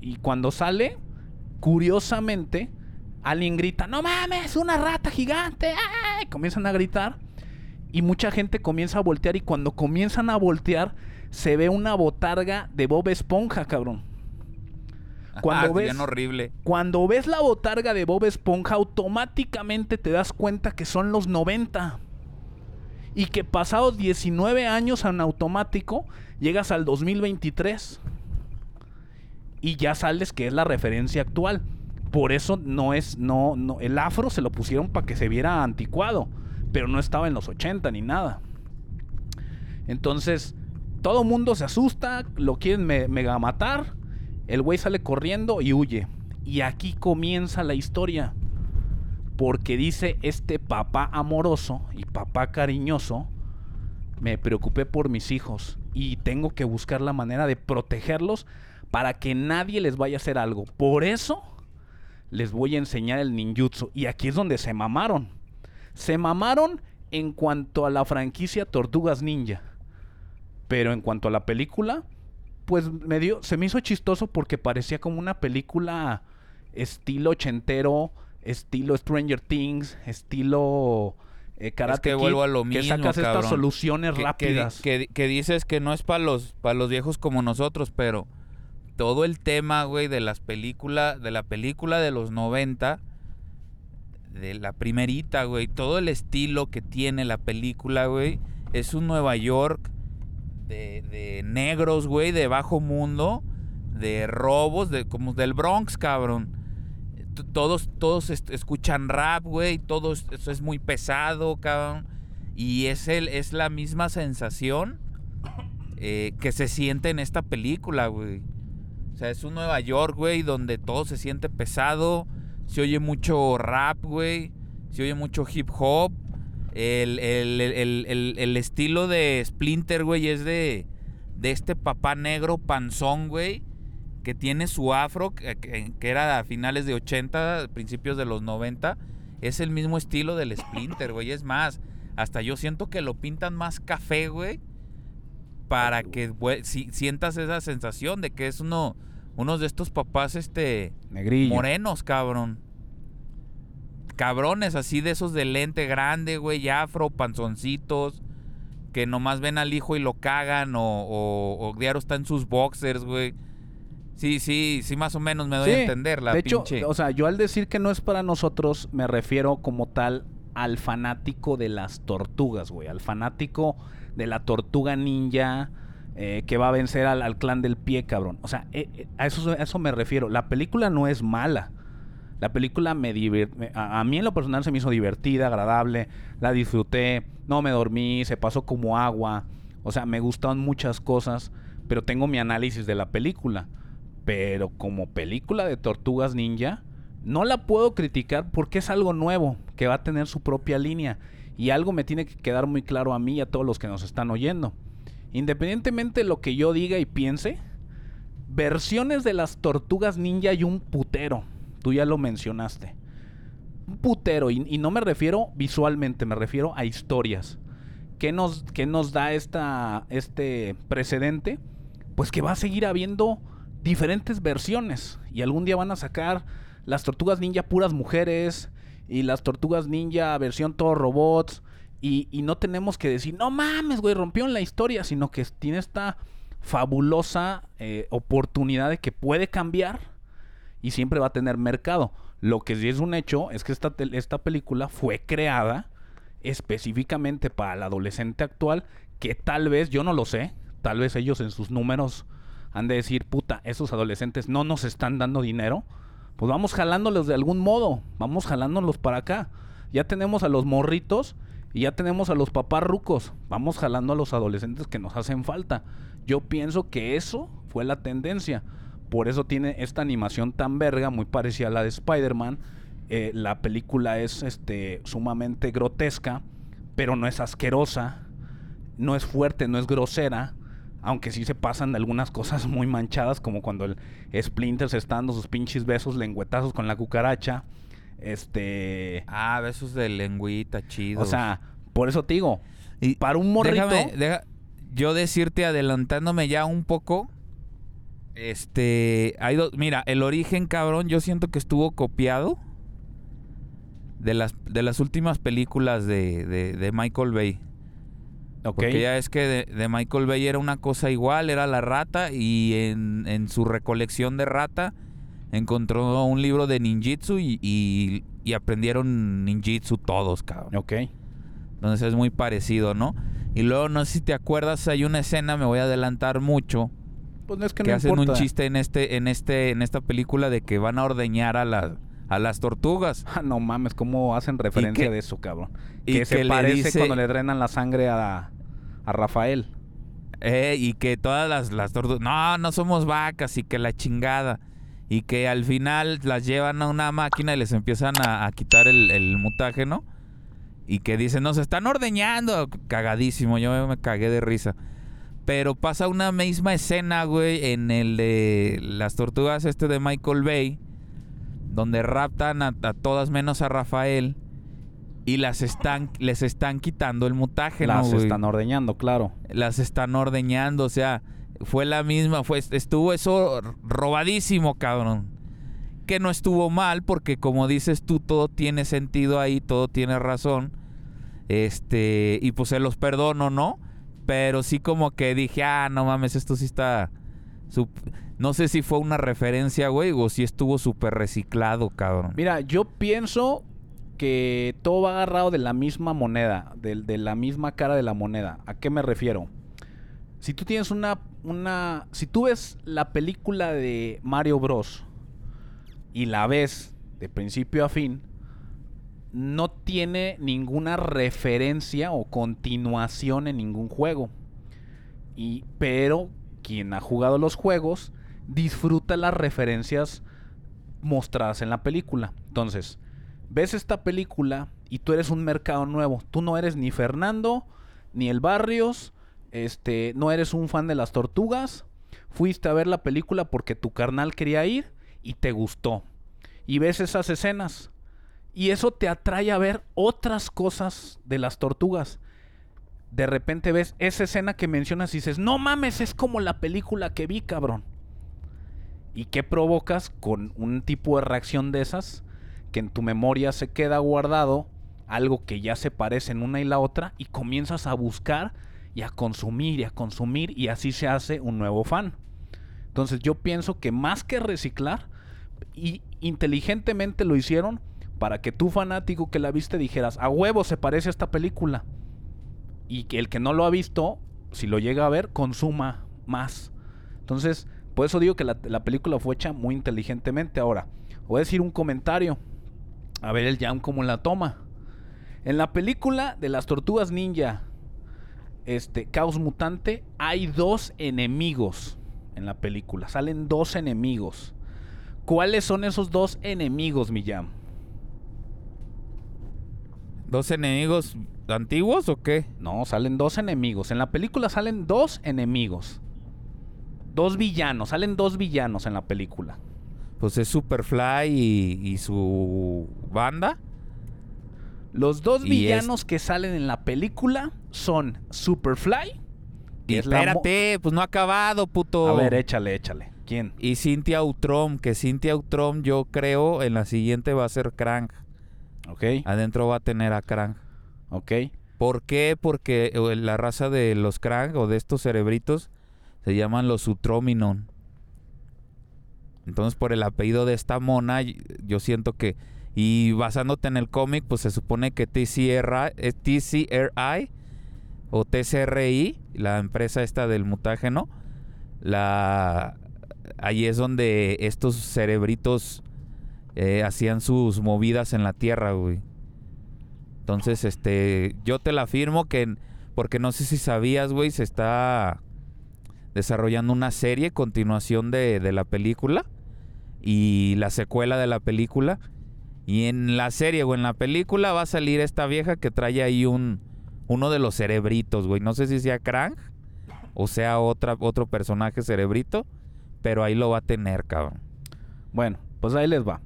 y cuando sale, curiosamente, alguien grita, no mames, una rata gigante. Comienzan a gritar y mucha gente comienza a voltear y cuando comienzan a voltear se ve una botarga de Bob Esponja, cabrón. Cuando ah, ves- bien horrible. Cuando ves la botarga de Bob Esponja, automáticamente te das cuenta que son los 90. Y que pasados 19 años en automático, llegas al 2023. Y ya sales que es la referencia actual. Por eso no es, no, no, el afro se lo pusieron para que se viera anticuado. pero no estaba en los 80 ni nada. Entonces, todo mundo se asusta, lo quieren mega matar, el güey sale corriendo y huye. Y aquí comienza la historia. Porque dice este papá amoroso y papá cariñoso, me preocupé por mis hijos y tengo que buscar la manera de protegerlos para que nadie les vaya a hacer algo. Por eso les voy a enseñar el ninjutsu. Y aquí es donde se mamaron. Se mamaron en cuanto a la franquicia Tortugas Ninja. Pero en cuanto a la película, pues me dio, se me hizo chistoso porque parecía como una película estilo ochentero, estilo Stranger Things, estilo eh, Karate que vuelvo a lo mismo, que sacas estas soluciones rápidas. Que, dices que no es para los, para los viejos como nosotros, pero todo el tema, güey, de las películas, de la película de los 90, de la primerita, güey, todo el estilo que tiene la película, güey, es un Nueva York de, de negros, güey, de bajo mundo, de robos, de como del Bronx, cabrón. Todos, todos escuchan rap, güey, todo eso es muy pesado, cabrón. Y es, el, es la misma sensación eh, que se siente en esta película, güey. O sea, es un Nueva York, güey, donde todo se siente pesado. Se oye mucho rap, güey. Se oye mucho hip hop. El, estilo de Splinter, güey, es de, de este papá negro panzón, güey. Que tiene su afro, que, que, era a finales de 80, principios de los 90. Es el mismo estilo del Splinter, güey. Es más, hasta yo siento que lo pintan más café, güey para que si, sientas esa sensación de que es uno, uno de estos papás este morenos, cabrón. Cabrones así de esos de lente grande, güey, afro, panzoncitos, que nomás ven al hijo y lo cagan, o, o, o diario está en sus boxers, güey. Sí, sí, sí, más o menos me doy a entender la De hecho, o sea, yo al decir que no es para nosotros, me refiero como tal al fanático de las tortugas, güey. Al fanático de la tortuga ninja eh, que va a vencer al, clan del pie, cabrón. O sea, eh, eh, a, eso, eso me refiero. La película no es mala. La película me divierte. A, mí en lo personal se me hizo divertida, agradable. La disfruté. No me dormí. Se pasó como agua. O sea, me gustaron muchas cosas. Pero tengo mi análisis de la película. Pero como película de tortugas ninja, no la puedo criticar porque es algo nuevo. Que va a tener su propia línea. Y algo me tiene que quedar muy claro a mí y a todos los que nos están oyendo. Independientemente de lo que yo diga y piense, versiones de las tortugas ninja y un putero. Tú ya lo mencionaste. Un putero, y, no me refiero visualmente, me refiero a historias. ¿Qué nos, nos da esta, este precedente? Pues que va a seguir habiendo diferentes versiones. Y algún día van a sacar las tortugas ninja puras mujeres, y las tortugas ninja versión todos robots. Y, no tenemos que decir, no mames, güey, rompió la historia, sino que tiene esta fabulosa eh, oportunidad de que puede cambiar y siempre va a tener mercado. Lo que sí es un hecho es que esta, esta película fue creada específicamente para el adolescente actual, que tal vez, yo no lo sé, tal vez ellos en sus números han de decir, puta, esos adolescentes no nos están dando dinero pues vamos jalándolos de algún modo, vamos jalándolos para acá. Ya tenemos a los morritos y ya tenemos a los papás rucos, vamos jalando a los adolescentes que nos hacen falta. Yo pienso que eso fue la tendencia. Por eso tiene esta animación tan verga, muy parecida a la de Spider-Man. Eh, la película es este, sumamente grotesca, pero no es asquerosa, no es fuerte, no es grosera aunque sí se pasan de algunas cosas muy manchadas, como cuando el Splinter se está dando sus pinches besos lengüetazos con la cucaracha. Este. Ah, besos de lengüita, chido. O sea, por eso te digo. Y para un morrito. Déjame, yo decirte, adelantándome ya un poco. Este. Hay mira, el origen, cabrón, yo siento que estuvo copiado. De las, de las últimas películas de, de Michael Bay. Porque ya es que de, Michael Bay era una cosa igual, era la rata y en, su recolección de rata encontró un libro de ninjitsu y, y, aprendieron ninjitsu todos, cabrón. Ok. Entonces es muy parecido, ¿no? Y luego no sé si te acuerdas, hay una escena, me voy a adelantar mucho. Pues no es que, que hacen un chiste en este, en este, en esta película de que van a ordeñar a las a las tortugas. Ah, no mames, ¿cómo hacen referencia que- de eso, cabrón? y que se le parece dice- cuando le drenan la sangre a, a Rafael. Eh, y que todas las, las tortugas, no, no somos vacas y que la chingada. Y que al final las llevan a una máquina y les empiezan a, a quitar el, el mutágeno. Y que dicen, nos están ordeñando. Cagadísimo, yo me cagué de risa. Pero pasa una misma escena, güey, en el de las tortugas este de Michael Bay. Donde raptan a, a todas menos a Rafael. Y las están, les están quitando el mutágeno, Las güey están ordeñando, claro. las están ordeñando, o sea, fue la misma, fue estuvo eso robadísimo, cabrón. Que no estuvo mal porque como dices tú todo tiene sentido ahí, todo tiene razón. Este, y pues se los perdono, ¿no? Pero sí como que dije, "Ah, no mames, esto sí está no sé si fue una referencia, güey, o si estuvo súper reciclado, cabrón. Mira, yo pienso que todo va agarrado de la misma moneda, de, de la misma cara de la moneda. ¿A qué me refiero? Si tú tienes una, una, si tú ves la película de Mario Bros y la ves de principio a fin, no tiene ninguna referencia o continuación en ningún juego. Y, pero quien ha jugado los juegos disfruta las referencias mostradas en la película. Entonces, ves esta película y tú eres un mercado nuevo. Tú no eres ni Fernando, ni el Barrios, este, no eres un fan de las tortugas. Fuiste a ver la película porque tu carnal quería ir y te gustó. Y ves esas escenas. Y eso te atrae a ver otras cosas de las tortugas. De repente ves esa escena que mencionas y dices, no mames, es como la película que vi, cabrón. ¿Y qué provocas con un tipo de reacción de esas? Que en tu memoria se queda guardado algo que ya se parece en una y la otra y comienzas a buscar y a consumir y a consumir y así se hace un nuevo fan. Entonces yo pienso que más que reciclar, y inteligentemente lo hicieron para que tú fanático que la viste dijeras, a huevo se parece a esta película. Y que el que no lo ha visto, si lo llega a ver, consuma más. Entonces, por eso digo que la, la película fue hecha muy inteligentemente. Ahora, voy a decir un comentario. A ver el Jam cómo la toma. En la película de las tortugas ninja, este, Caos Mutante, hay dos enemigos en la película. Salen dos enemigos. ¿Cuáles son esos dos enemigos, mi Jam? ¿Dos enemigos antiguos o qué? No, salen dos enemigos. En la película salen dos enemigos. Dos villanos. Salen dos villanos en la película. Pues es Superfly y, y su banda. Los dos Y villanos que salen en la película son Superfly. Y es espérate, pues no ha acabado, puto. A ver, échale, échale. ¿Quién? Y Cynthia Outrom, que Cynthia Outrom yo creo en la siguiente va a ser Krang. Ok, Adentro va a tener a Krang. ok. ¿Por qué? Porque eh, la raza de los Krang o de estos cerebritos se llaman los Utrominon. Entonces por el apellido de esta mona yo siento que y basándote en el cómic pues se supone que TCRI, eh, TCRI o TCRI, la empresa esta del mutágeno, la ahí es donde estos cerebritos eh, hacían sus movidas en la tierra, güey. Entonces, este, yo te la afirmo que, porque no sé si sabías, güey, se está desarrollando una serie, continuación de, de la película y la secuela de la película. Y en la serie o en la película va a salir esta vieja que trae ahí un, uno de los cerebritos, güey. No sé si sea Krang o sea otro personaje cerebrito, pero ahí lo va a tener, cabrón. Bueno, pues ahí les va.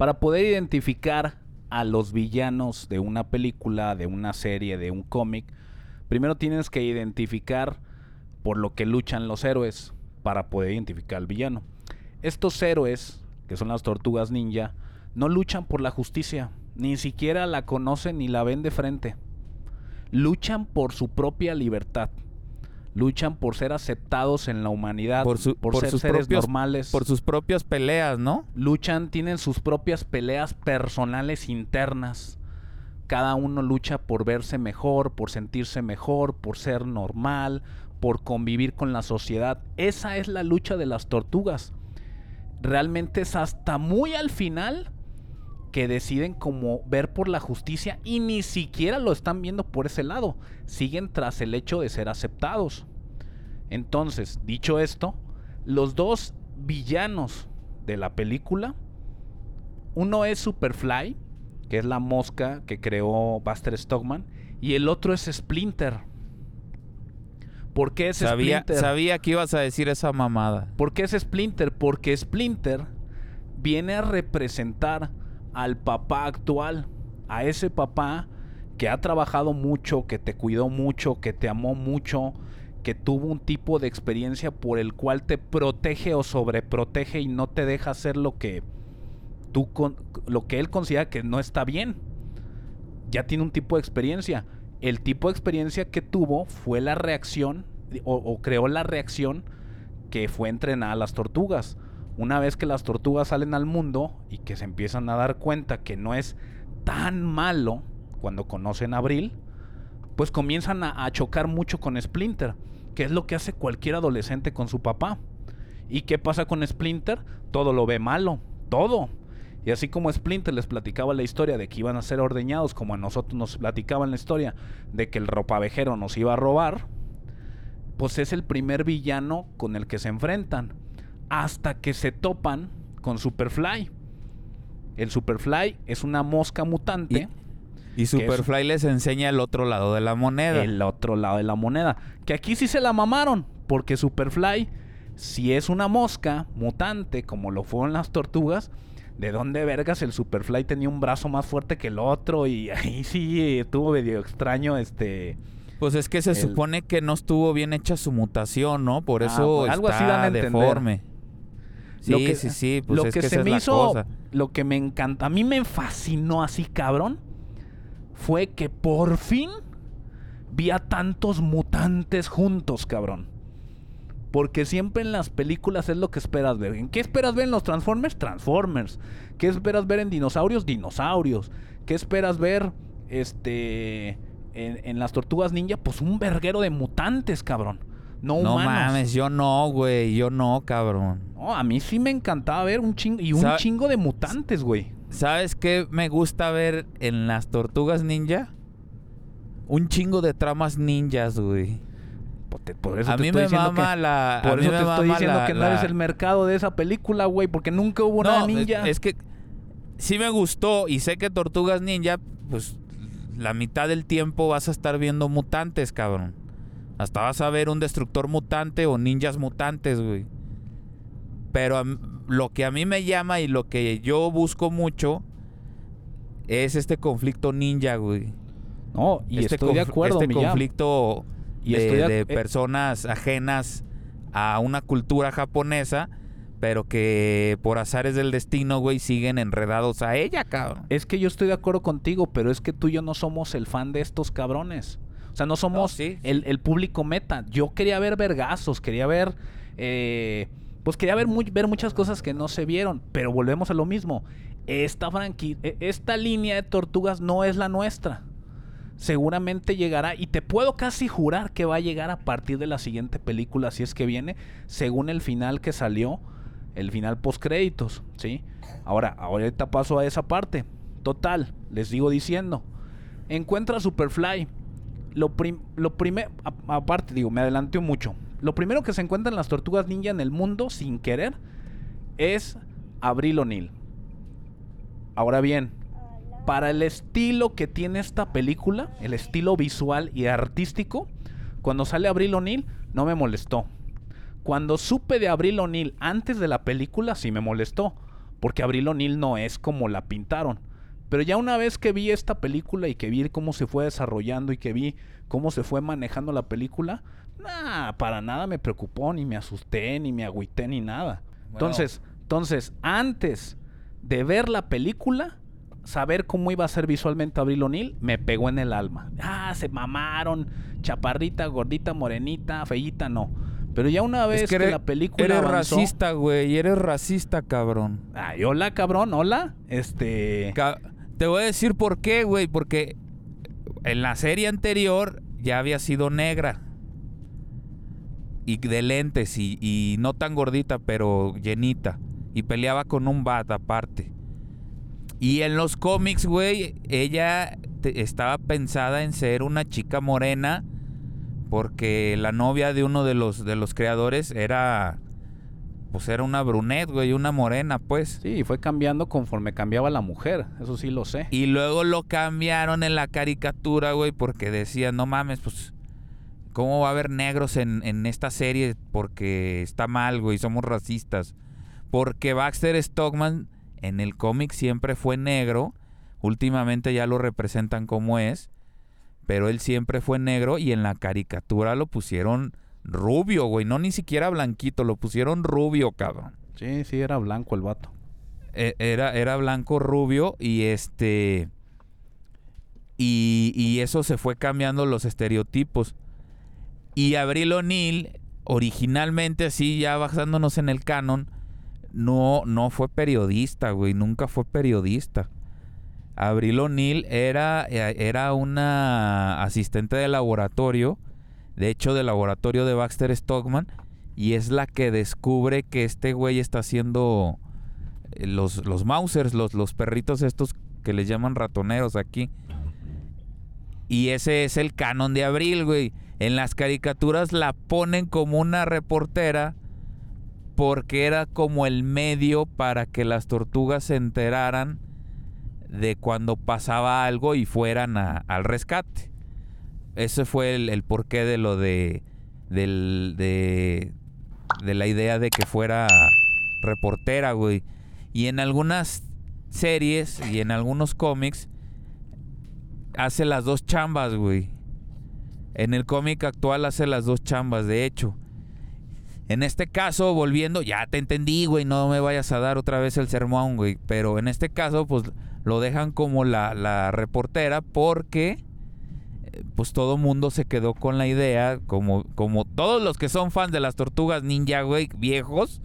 Para poder identificar a los villanos de una película, de una serie, de un cómic, primero tienes que identificar por lo que luchan los héroes para poder identificar al villano. Estos héroes, que son las tortugas ninja, no luchan por la justicia, ni siquiera la conocen ni la ven de frente. Luchan por su propia libertad. Luchan por ser aceptados en la humanidad, Por, su- por, por ser sus seres propios- normales Por sus propias peleas, ¿no? luchan, tienen sus propias peleas personales internas. Cada uno lucha por verse mejor, por sentirse mejor, por ser normal, por convivir con la sociedad. Esa es la lucha de las tortugas. Realmente es hasta muy al final que deciden como ver por la justicia y ni siquiera lo están viendo por ese lado. Siguen tras el hecho de ser aceptados. Entonces, dicho esto, los dos villanos de la película, uno es Superfly, que es la mosca que creó Buster Stockman, y el otro es Splinter. ¿Por qué es Sabía, Splinter? sabía que ibas a decir esa mamada. ¿Por qué es Splinter? Porque Splinter viene a representar al papá actual, a ese papá que ha trabajado mucho, que te cuidó mucho, que te amó mucho, que tuvo un tipo de experiencia por el cual te protege o sobreprotege y no te deja hacer lo que tú con- lo que él considera que no está bien. Ya tiene un tipo de experiencia. El tipo de experiencia que tuvo fue la reacción o, o creó la reacción que fue entrenar a las tortugas. Una vez que las tortugas salen al mundo y que se empiezan a dar cuenta que no es tan malo cuando conocen a Abril, pues comienzan a, chocar mucho con Splinter, que es lo que hace cualquier adolescente con su papá. ¿Y qué pasa con Splinter? Todo lo ve malo, todo. Y así como Splinter les platicaba la historia de que iban a ser ordeñados, como a nosotros nos platicaban la historia de que el ropavejero nos iba a robar, pues es el primer villano con el que se enfrentan. Hasta que se topan con Superfly. El Superfly es una mosca mutante. Y Superfly les enseña el otro lado de la moneda. el otro lado de la moneda. Que aquí sí se la mamaron. Porque Superfly, si es una mosca mutante, como lo fueron las tortugas, ¿de dónde vergas el Superfly tenía un brazo más fuerte que el otro? Y ahí sí estuvo medio extraño este. Pues es que se El- supone que no estuvo bien hecha su mutación, ¿no? Por Ah, eso pues algo está así dan a deforme. Sí, Lo que- sí, sí. Pues lo es que, que, se me hizo, cosa. lo que me encanta, a mí me fascinó así, cabrón, fue que por fin vi a tantos mutantes juntos, cabrón. Porque siempre en las películas es lo que esperas ver. ¿En qué esperas ver en los Transformers? Transformers. ¿Qué esperas ver en dinosaurios? Dinosaurios. ¿Qué esperas ver este en, en las tortugas ninja? Pues un verguero de mutantes, cabrón. No, No mames, yo no, güey. Yo no, cabrón. No, a mí sí me encantaba ver un chingo y un Sa- chingo de mutantes, güey. ¿Sabes qué me gusta ver en las tortugas ninja? Un chingo de tramas ninjas, güey. Por, te- por eso A te mí me mama que, la. por eso te estoy diciendo la- que no la- eres el mercado de esa película, güey, porque nunca hubo No, ninja. Es, es que sí me gustó y sé que Tortugas Ninja, pues la mitad del tiempo vas a estar viendo mutantes, cabrón. Hasta vas a ver un destructor mutante o ninjas mutantes, güey. Pero a lo que a mí me llama y lo que yo busco mucho es este conflicto ninja, güey. no, y este estoy de acuerdo, Este conflicto Y de, de eh. personas ajenas a una cultura japonesa, pero que por azares del destino, güey, siguen enredados a ella, cabrón. Es que yo estoy de acuerdo contigo, pero es que tú y yo no somos el fan de estos cabrones. O sea, no somos sí, el, el público meta. Yo quería ver vergazos, quería ver... eh, pues quería ver, muy- ver muchas cosas que no se vieron, pero volvemos a lo mismo. Esta franqui- e- esta línea de tortugas no es la nuestra. Seguramente llegará, y te puedo casi jurar que va a llegar a partir de la siguiente película, si es que viene, según el final que salió, el final post créditos, ¿sí? Ahora, ahorita paso a esa parte. Total, les digo diciendo, encuentra a Superfly. Lo, prim- lo primero, aparte, digo, me adelanté mucho. Lo primero que se encuentran las tortugas ninja en el mundo, sin querer, es Abril O'Neill. Ahora bien, para el estilo que tiene esta película, el estilo visual y artístico, cuando sale Abril O'Neill, no me molestó. Cuando supe de Abril O'Neill antes de la película, sí me molestó. Porque Abril O'Neill no es como la pintaron. Pero ya una vez que vi esta película y que vi cómo se fue desarrollando y que vi cómo se fue manejando la película, nah, para nada me preocupó, ni me asusté, ni me agüité, ni nada. Entonces, entonces, antes de ver la película, saber cómo iba a ser visualmente Abril O'Neill, me pegó en el alma. Ah, se mamaron, chaparrita, gordita, morenita, feíta, no. Pero ya una vez Es que, eres- la película Eres avanzó- racista, güey. Eres racista, cabrón. Ay, hola, cabrón, hola. Este... Ca- Te voy a decir por qué, güey. Porque en la serie anterior ya había sido negra. Y de lentes y, y no tan gordita, pero llenita. Y peleaba con un bat aparte. Y en los cómics, güey, ella estaba pensada en ser una chica morena porque la novia de uno de los de los creadores era pues era una brunette, güey, una morena, pues. Sí, fue cambiando conforme cambiaba la mujer, eso sí lo sé. Y luego lo cambiaron en la caricatura, güey, porque decían, no mames, pues, ¿cómo va a haber negros en, en esta serie? Porque está mal, güey, somos racistas. Porque Baxter Stockman en el cómic siempre fue negro, últimamente ya lo representan como es, pero él siempre fue negro y en la caricatura lo pusieron rubio, güey, no ni siquiera blanquito, lo pusieron rubio, cabrón. Sí, sí, era blanco el vato. E- Era, era blanco rubio y este. Y, y eso se fue cambiando los estereotipos. Y Abril O'Neill, originalmente, así ya basándonos en el canon, no, no fue periodista, güey. Nunca fue periodista. Abril O'Neill era, eh, era una asistente de laboratorio, de hecho, del laboratorio de Baxter Stockman, y es la que descubre que este güey está haciendo eh, los, los Mausers, los, los perritos estos que les llaman ratoneros aquí. Y ese es el canon de Abril, güey. En las caricaturas la ponen como una reportera porque era como el medio para que las tortugas se enteraran de cuando pasaba algo y fueran al rescate. Ese fue el, porqué de lo de, del- de, de la idea de que fuera reportera, güey. Y en algunas series y en algunos cómics hace las dos chambas, güey. En el cómic actual hace las dos chambas, de hecho. En este caso, volviendo, ya te entendí, güey, no me vayas a dar otra vez el sermón, güey. Pero en este caso, pues lo dejan como la, la reportera porque pues todo mundo se quedó con la idea, como, como todos los que son fans de las tortugas ninja, güey, viejos,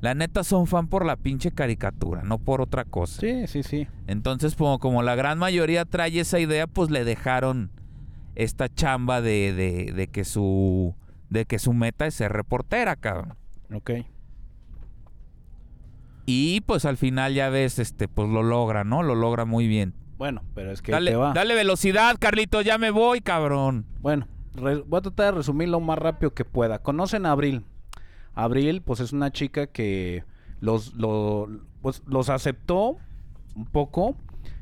la neta son fan por la pinche caricatura, no por otra cosa. Sí, sí, sí. Entonces, como, como la gran mayoría trae esa idea, pues le dejaron esta chamba de, de, de que su de que su meta es ser reportera, cabrón. Ok. Y pues al final ya ves, este, pues lo logra, ¿no? Lo logra muy bien. Bueno, pero es que ahí Dale, te va. dale velocidad, Carlito, ya me voy, cabrón. Bueno, re- voy a tratar de resumir lo más rápido que pueda. ¿Conocen a Abril? Abril, pues es una chica que los, lo- pues, los aceptó un poco.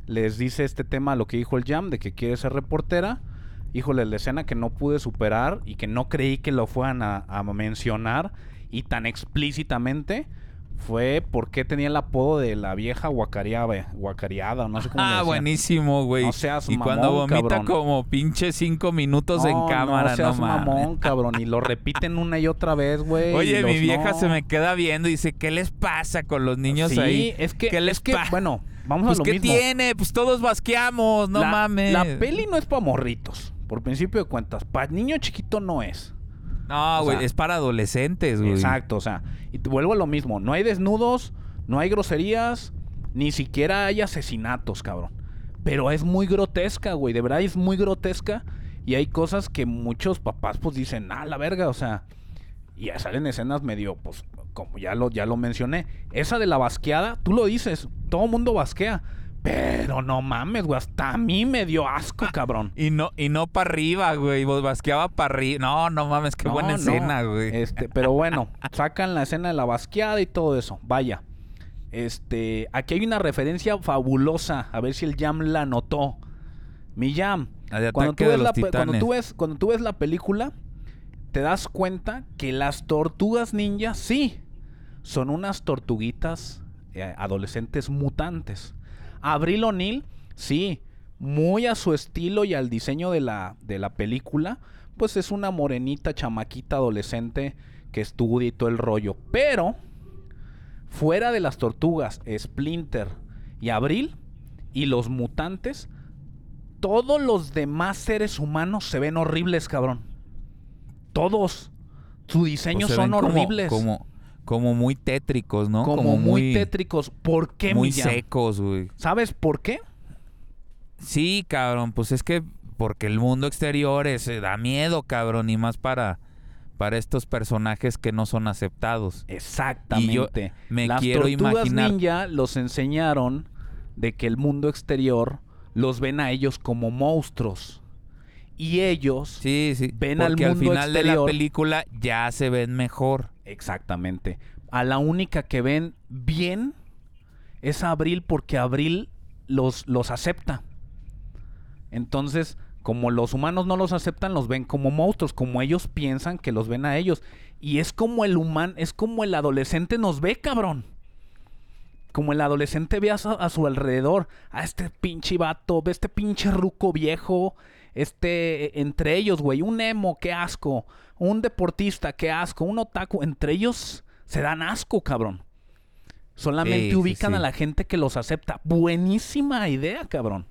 Les dice este tema, lo que dijo el Jam, de que quiere ser reportera. Híjole, la escena que no pude superar y que no creí que lo fueran a, a mencionar y tan explícitamente fue porque tenía el apodo de la vieja guacareada, guacareada, no sé cómo Ah, buenísimo, güey. No seas y cuando mamón, vomita cabrón. como pinche cinco minutos en No, cámara, no seas mames. mamón, cabrón. Y lo repiten una y otra vez, güey. Oye, mi vieja no. se me queda viendo y dice, ¿qué les pasa con los niños sí, ahí? es que, ¿Qué les es que, pasa? bueno, vamos pues a lo ¿qué mismo. tiene? Pues todos basqueamos, no la, mames. La peli no es para morritos, por principio de cuentas. Para niño chiquito no es. No, güey, es para adolescentes, güey. Exacto, o sea, y te vuelvo a lo mismo. No hay desnudos, no hay groserías, ni siquiera hay asesinatos, cabrón. Pero es muy grotesca, güey. De verdad es muy grotesca. Y hay cosas que muchos papás pues dicen, ah, la verga, o sea. Y ya salen escenas medio, pues, como ya lo, ya lo mencioné. Esa de la basqueada, tú lo dices, todo mundo basquea. Pero no mames, güey, hasta a mí me dio asco, cabrón. Y no, y no para arriba, güey. Vos basqueaba para arriba. No, no mames, qué No, buena no. escena, güey. Este, pero bueno, sacan la escena de la basqueada y todo eso. Vaya. Este, aquí hay una referencia fabulosa. A ver si el Jam la notó. Mi Jam. Cuando tú, ves la, cuando, tú ves, cuando tú ves la película, te das cuenta que las tortugas ninja, sí, son unas tortuguitas eh, adolescentes mutantes. Abril O'Neill, sí, muy a su estilo y al diseño de la, de la película, pues es una morenita chamaquita adolescente que estudia y todo el rollo. Pero, fuera de las tortugas, Splinter y Abril y los mutantes, todos los demás seres humanos se ven horribles, cabrón. Todos. Su diseño Pues se son como- horribles. Como, como muy tétricos, ¿no? como, muy, tétricos. ¿Por qué, Muy Millán? secos, güey. ¿Sabes por qué? Sí, cabrón, pues es que porque el mundo exterior es, da miedo, cabrón, y más para, para estos personajes que no son aceptados. Exactamente. Y yo me Las quiero tortugas imaginar. ninja los enseñaron de que el mundo exterior los ven a ellos como monstruos. Y ellos Sí, sí. Ven al al final de la película ya se ven mejor. Exactamente. A la única que ven bien es a Abril porque Abril los, los acepta. Entonces, como los humanos no los aceptan, los ven como monstruos, como ellos piensan que los ven a ellos. Y es como el humano, es como el adolescente nos ve, cabrón. Como el adolescente ve a su, a su alrededor, a este pinche vato, ve este pinche ruco viejo, este, entre ellos, güey, un emo, qué asco, un deportista, qué asco, un otaku, entre ellos se dan asco, cabrón. Solamente Sí, sí, ubican a la gente que los acepta. Buenísima idea, cabrón.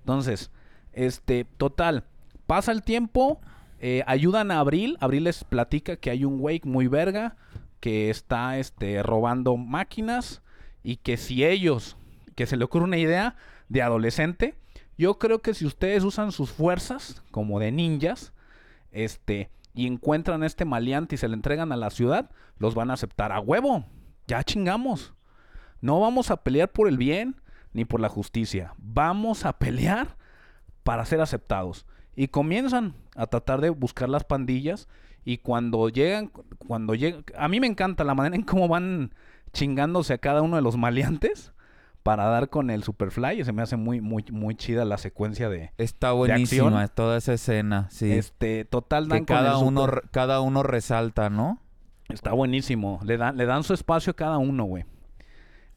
Entonces, este, total, pasa el tiempo, eh, ayudan a Abril, Abril les platica que hay un güey muy verga que está, este, robando máquinas y que si ellos, que se le ocurre una idea de adolescente, yo creo que si ustedes usan sus fuerzas como de ninjas, este, y encuentran a este maleante y se le entregan a la ciudad, los van a aceptar a huevo. Ya chingamos. No vamos a pelear por el bien ni por la justicia. Vamos a pelear para ser aceptados. Y comienzan a tratar de buscar las pandillas. Y cuando llegan, cuando llegan, a mí me encanta la manera en cómo van chingándose a cada uno de los maleantes para dar con el Superfly. Se me hace muy, muy, muy chida la secuencia de, Está buenísima toda esa escena, sí. este, total dan que con el cada uno, super- cada uno resalta, ¿no? Está buenísimo. Le dan, le dan su espacio a cada uno, güey.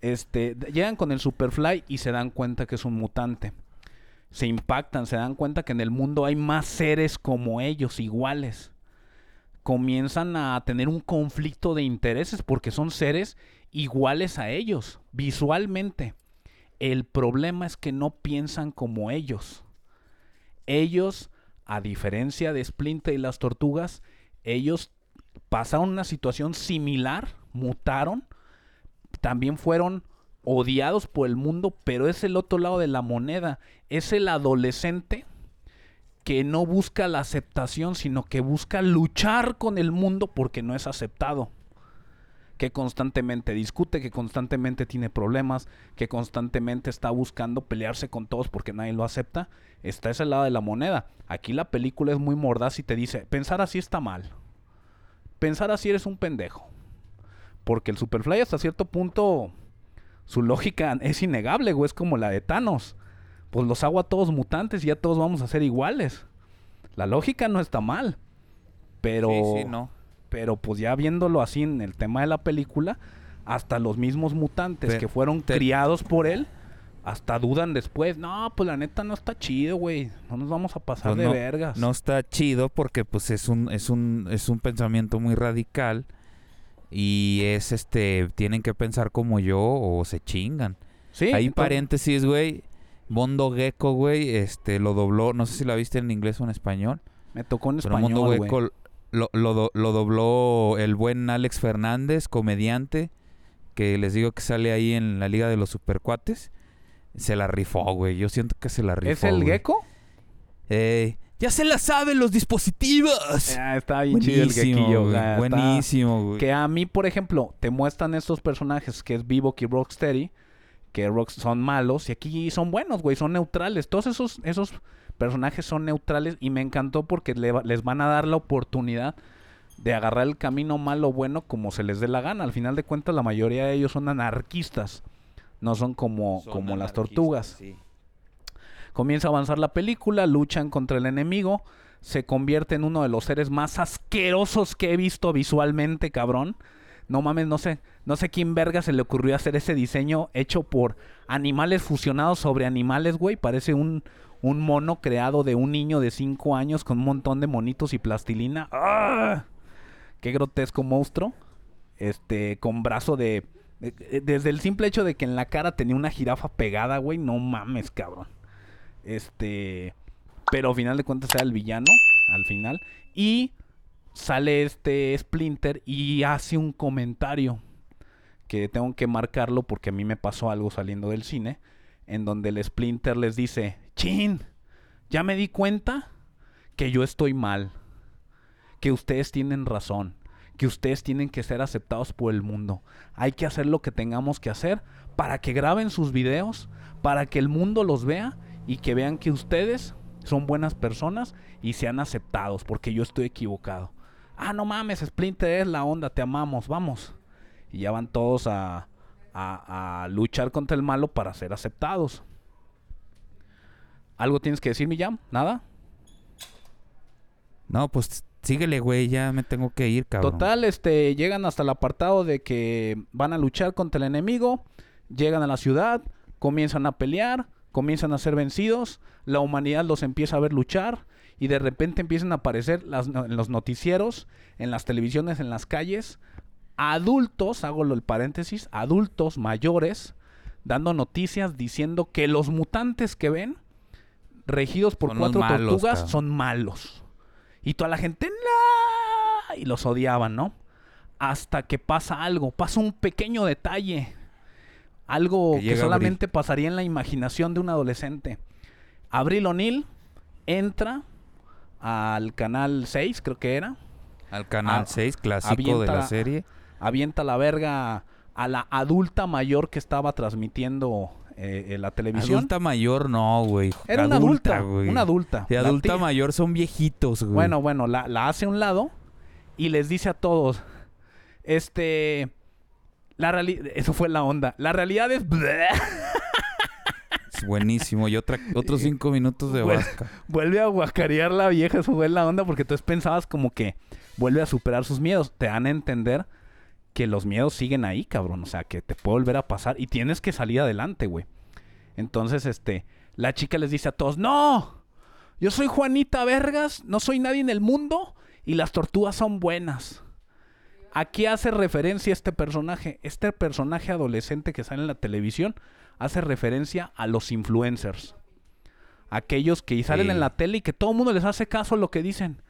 Este, llegan con el Superfly y se dan cuenta que es un mutante. Se impactan, se dan cuenta que en el mundo hay más seres como ellos, iguales. Comienzan a tener un conflicto de intereses porque son seres iguales a ellos, visualmente. El problema es que no piensan como ellos. Ellos, a diferencia de Splinter y las tortugas, ellos pasaron una situación similar, mutaron, también fueron odiados por el mundo, pero es el otro lado de la moneda, es el adolescente que no busca la aceptación, sino que busca luchar con el mundo porque no es aceptado. Que constantemente discute, que constantemente tiene problemas, que constantemente está buscando pelearse con todos porque nadie lo acepta. Está ese lado de la moneda. Aquí la película es muy mordaz y te dice, pensar así está mal. Pensar así eres un pendejo. Porque el Superfly hasta cierto punto, su lógica es innegable, güey. Es como la de Thanos. Pues los hago a todos mutantes y ya todos vamos a ser iguales. La lógica no está mal. Pero, Sí, sí, no. Pero pues ya viéndolo así en el tema de la película, hasta los mismos mutantes Te- que fueron criados por él, hasta dudan después. No, pues la neta no está chido, güey. No nos vamos a pasar Pues de no, vergas. no está chido porque pues es un, es un, es un pensamiento muy radical y es este, tienen que pensar como yo o se chingan. Sí, Ahí entonces- paréntesis, güey. Mondo Gecko, güey, este, lo dobló, no sé si la viste en inglés o en español, Me tocó en pero español, Mondo. Gecko lo, lo, lo dobló el buen Alex Fernández, comediante, que les digo que sale ahí en la Liga de los Supercuates. Se la rifó, güey. Yo siento que se la rifó. ¿Es el güey. gecko? Eh, ya se la saben los dispositivos. Ah, está bien chido el Buenísimo, gequillo. güey, está- Buenísimo, güey. Que a mí, por ejemplo, te muestran estos personajes que es Vivo y Rocksteady, que Rock son malos y aquí son buenos, güey, son neutrales. Todos esos, esos personajes son neutrales y me encantó porque le les van a dar la oportunidad de agarrar el camino malo o bueno como se les dé la gana. Al final de cuentas, la mayoría de ellos son anarquistas, no son como, Son como las tortugas. sí. Comienza a avanzar la película, luchan contra el enemigo, se convierte en uno de los seres más asquerosos que he visto visualmente, cabrón. No mames, no sé, no sé quién verga se le ocurrió hacer ese diseño hecho por animales fusionados sobre animales, güey. Parece un, un mono creado de un niño de 5 años con un montón de monitos y plastilina. ¡Ah! Qué grotesco monstruo. Este, con brazo de... de- Desde el simple hecho de que en la cara tenía una jirafa pegada, güey. No mames, cabrón. Este. Pero al final de cuentas era el villano. Al final. Y sale este Splinter y hace un comentario. Que tengo que marcarlo porque a mí me pasó algo saliendo del cine. En donde el Splinter les dice: Chin, ya me di cuenta que yo estoy mal. Que ustedes tienen razón. Que ustedes tienen que ser aceptados por el mundo. Hay que hacer lo que tengamos que hacer para que graben sus videos, para que el mundo los vea y que vean que ustedes son buenas personas y sean aceptados, porque yo estoy equivocado. Ah, no mames, Splinter es la onda, te amamos, vamos. Y ya van todos a, a, a luchar contra el malo para ser aceptados. ¿Algo tienes que decir, Millán? ¿Nada? No, pues síguele, güey, ya me tengo que ir, cabrón. Total, este, llegan hasta el apartado de que van a luchar contra el enemigo, llegan a la ciudad, comienzan a pelear, comienzan a ser vencidos, la humanidad los empieza a ver luchar y de repente empiezan a aparecer las en los noticieros, en las televisiones, en las calles, adultos, hago el paréntesis, adultos mayores, dando noticias diciendo que los mutantes que ven, regidos por Son cuatro malos, tortugas, cabrón. son malos. Y toda la gente, ¡no! Y los odiaban, ¿no? Hasta que pasa algo, pasa un pequeño detalle. Algo Que que, solamente pasaría en la imaginación de un adolescente. Abril O'Neill entra al canal 6, creo que era. Al canal Ah, 6, clásico de la serie. Avienta la verga a la adulta mayor que estaba transmitiendo eh, la televisión. Adulta mayor no, güey. Era una adulta, güey. una adulta. De adulta tía- mayor son viejitos, güey. Bueno, bueno, la, la hace a un lado y les dice a todos, este, la realidad, eso fue la onda. La realidad Es buenísimo. Y otra, otros cinco minutos de vasca. vuelve a guacarear la vieja, eso fue la onda porque tú pensabas como que vuelve a superar sus miedos. Te dan a entender que los miedos siguen ahí, cabrón. O sea, que te puede volver a pasar y tienes que salir adelante, güey. Entonces, este, la chica les dice a todos, no, yo soy Juanita Vergas, no soy nadie en el mundo y las tortugas son buenas. Aquí hace referencia este personaje, este personaje adolescente que sale en la televisión, hace referencia a los influencers. Aquellos que salen Sí. en la tele y que todo el mundo les hace caso a lo que dicen.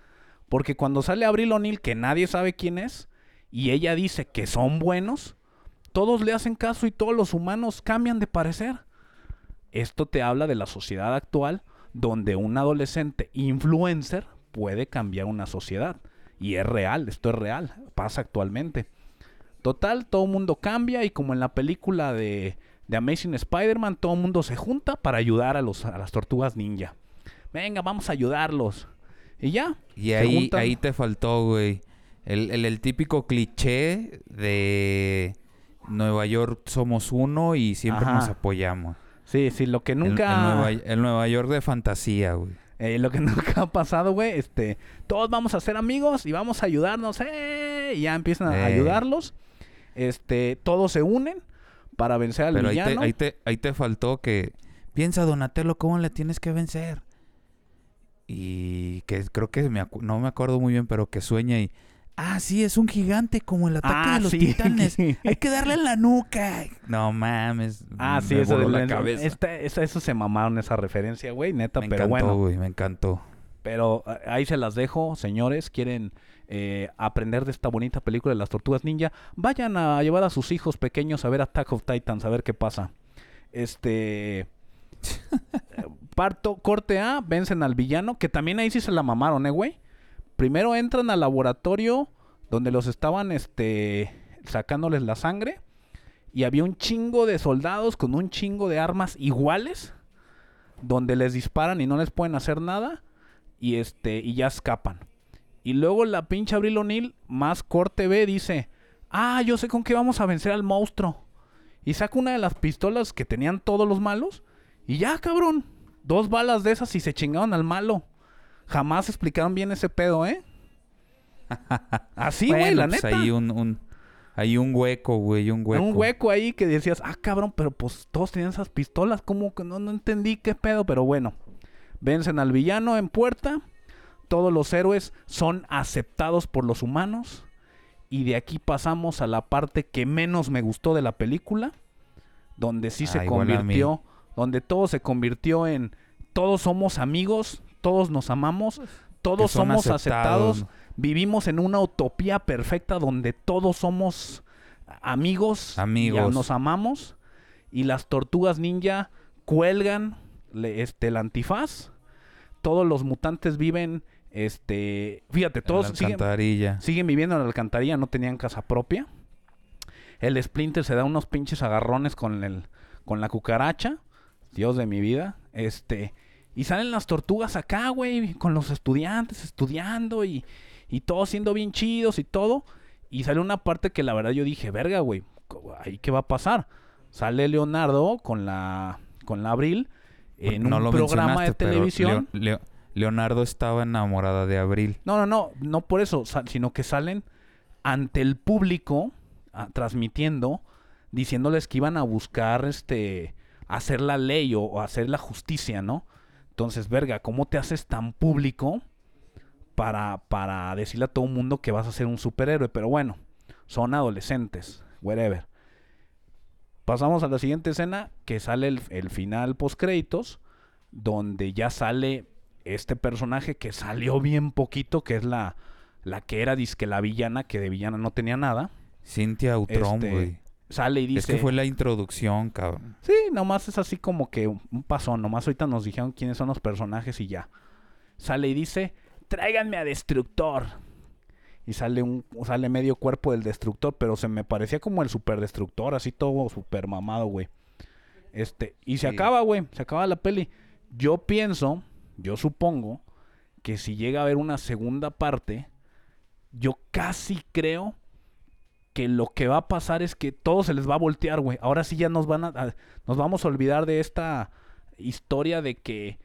Porque cuando sale Abril O'Neill, que nadie sabe quién es, y ella dice que son buenos, todos le hacen caso y todos los humanos cambian de parecer. Esto te habla de la sociedad actual donde un adolescente influencer puede cambiar una sociedad. Y es real, esto es real, pasa actualmente. Total, todo el mundo cambia y como en la película de, de Amazing Spider-Man, todo el mundo se junta para ayudar a, los, a las tortugas ninja. Venga, vamos a ayudarlos. Y ya. Y ahí, ahí te faltó, güey. El, el- el típico cliché de Nueva York somos uno y siempre Ajá. nos apoyamos. Sí, sí, lo que El- El, nunca... Nueva, el Nueva York de fantasía, güey. Eh, lo que nunca ha pasado, güey, este, todos vamos a ser amigos y vamos a ayudarnos, ¡eh! Y ya empiezan a Eh. ayudarlos. Este, todos se unen para vencer al Pero ahí te, villano. ahí, te, ahí te faltó que... Piensa, Donatello, ¿cómo le tienes que vencer? Y que creo que me no me acuerdo muy bien, pero que sueña y... Ah, sí, es un gigante como el ataque Ah, de los sí. titanes. Hay que darle en la nuca. No mames. Ah, sí, eso, de la cabeza. esta- eso se mamaron esa referencia, güey, neta, me pero encantó, bueno. güey, me encantó. Pero eh, ahí se las dejo, señores. Quieren eh, aprender de esta bonita película de las tortugas ninja. Vayan a llevar a sus hijos pequeños a ver Attack of Titans, a ver qué pasa. Este. Parto, corte A, vencen al villano, que también ahí sí se la mamaron, eh, güey. Primero entran al laboratorio donde los estaban, este, sacándoles la sangre. Y había un chingo de soldados con un chingo de armas iguales. Donde les disparan y no les pueden hacer nada y este y ya escapan. Y luego la pinche Abril O'Neill, más corte B, dice, ah, yo sé con qué vamos a vencer al monstruo. Y saca una de las pistolas que tenían todos los malos. Y ya, cabrón. Dos balas de esas y se chingaron al malo. Jamás explicaron bien ese pedo, ¿eh? Así, güey, Bueno, la pues neta. Hay un, un, hay un hueco, güey, un hueco. Un hueco ahí que decías, ah, cabrón, pero pues todos tenían esas pistolas, como que no, no entendí qué pedo, pero bueno. Vencen al villano en puerta, todos los héroes son aceptados por los humanos, y de aquí pasamos a la parte que menos me gustó de la película, donde sí se Ah, convirtió, donde todo se convirtió en todos somos amigos, todos nos amamos, todos son somos aceptados, aceptados, vivimos en una utopía perfecta donde todos somos amigos, Amigos. y nos amamos y las tortugas ninja cuelgan le- este el antifaz. Todos los mutantes viven este, fíjate, En todos la alcantarilla. siguen viviendo en la alcantarilla, no tenían casa propia. El Splinter se da unos pinches agarrones con el con la cucaracha, Dios de mi vida. Este, y salen las tortugas acá, güey, con los estudiantes estudiando y, y todos siendo bien chidos y todo. Y sale una parte que la verdad yo dije, verga, güey, ¿ahí qué va a pasar? Sale Leonardo con la, con la Abril en no un lo programa de televisión. Leo- Leo- Leonardo estaba enamorada de Abril. No, no, no, no por eso, sino que salen ante el público ah, transmitiendo, diciéndoles que iban a buscar este hacer la ley o, o hacer la justicia, ¿no? Entonces, verga, ¿cómo te haces tan público para, para decirle a todo el mundo que vas a ser un superhéroe? Pero bueno, son adolescentes, whatever. Pasamos a la siguiente escena, que sale el, el final post créditos, donde ya sale este personaje que salió bien poquito, que es la, la que era disque la villana, que de villana no tenía nada. Cintia Utrón, Este, güey. Sale y dice... Es que fue la introducción, cabrón. Sí, nomás es así como que un un pasón. Nomás ahorita nos dijeron quiénes son los personajes y ya. Sale y dice, tráiganme a Destructor. Y sale un sale medio cuerpo del Destructor, pero se me parecía como el Super Destructor, así todo super mamado, güey. Este, y se Sí. acaba, güey, se acaba la peli. Yo pienso, yo supongo, que si llega a haber una segunda parte, yo casi creo que lo que va a pasar es que todo se les va a voltear, güey. Ahora sí ya nos van a, nos vamos a olvidar de esta historia de que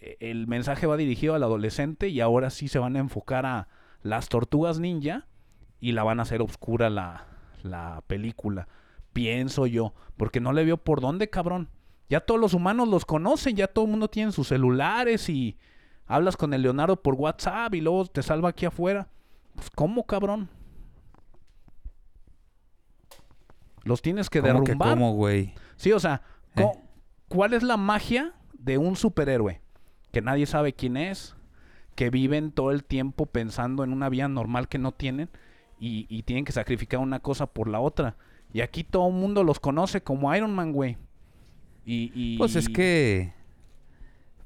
eh, el mensaje va dirigido al adolescente y ahora sí se van a enfocar a las tortugas ninja y la van a hacer oscura la, la película. Pienso yo, porque no le veo por dónde, cabrón. Ya todos los humanos los conocen, ya todo el mundo tiene sus celulares y hablas con el Leonardo por WhatsApp y luego te salva aquí afuera. Pues, ¿cómo, cabrón? Los tienes que ¿Cómo que derrumbar. cómo, güey? Sí, o sea, Eh. ¿cuál es la magia de un superhéroe? Que nadie sabe quién es, que viven todo el tiempo pensando en una vida normal que no tienen y, y tienen que sacrificar una cosa por la otra. Y aquí todo el mundo los conoce como Iron Man, güey. Y, y- Pues es que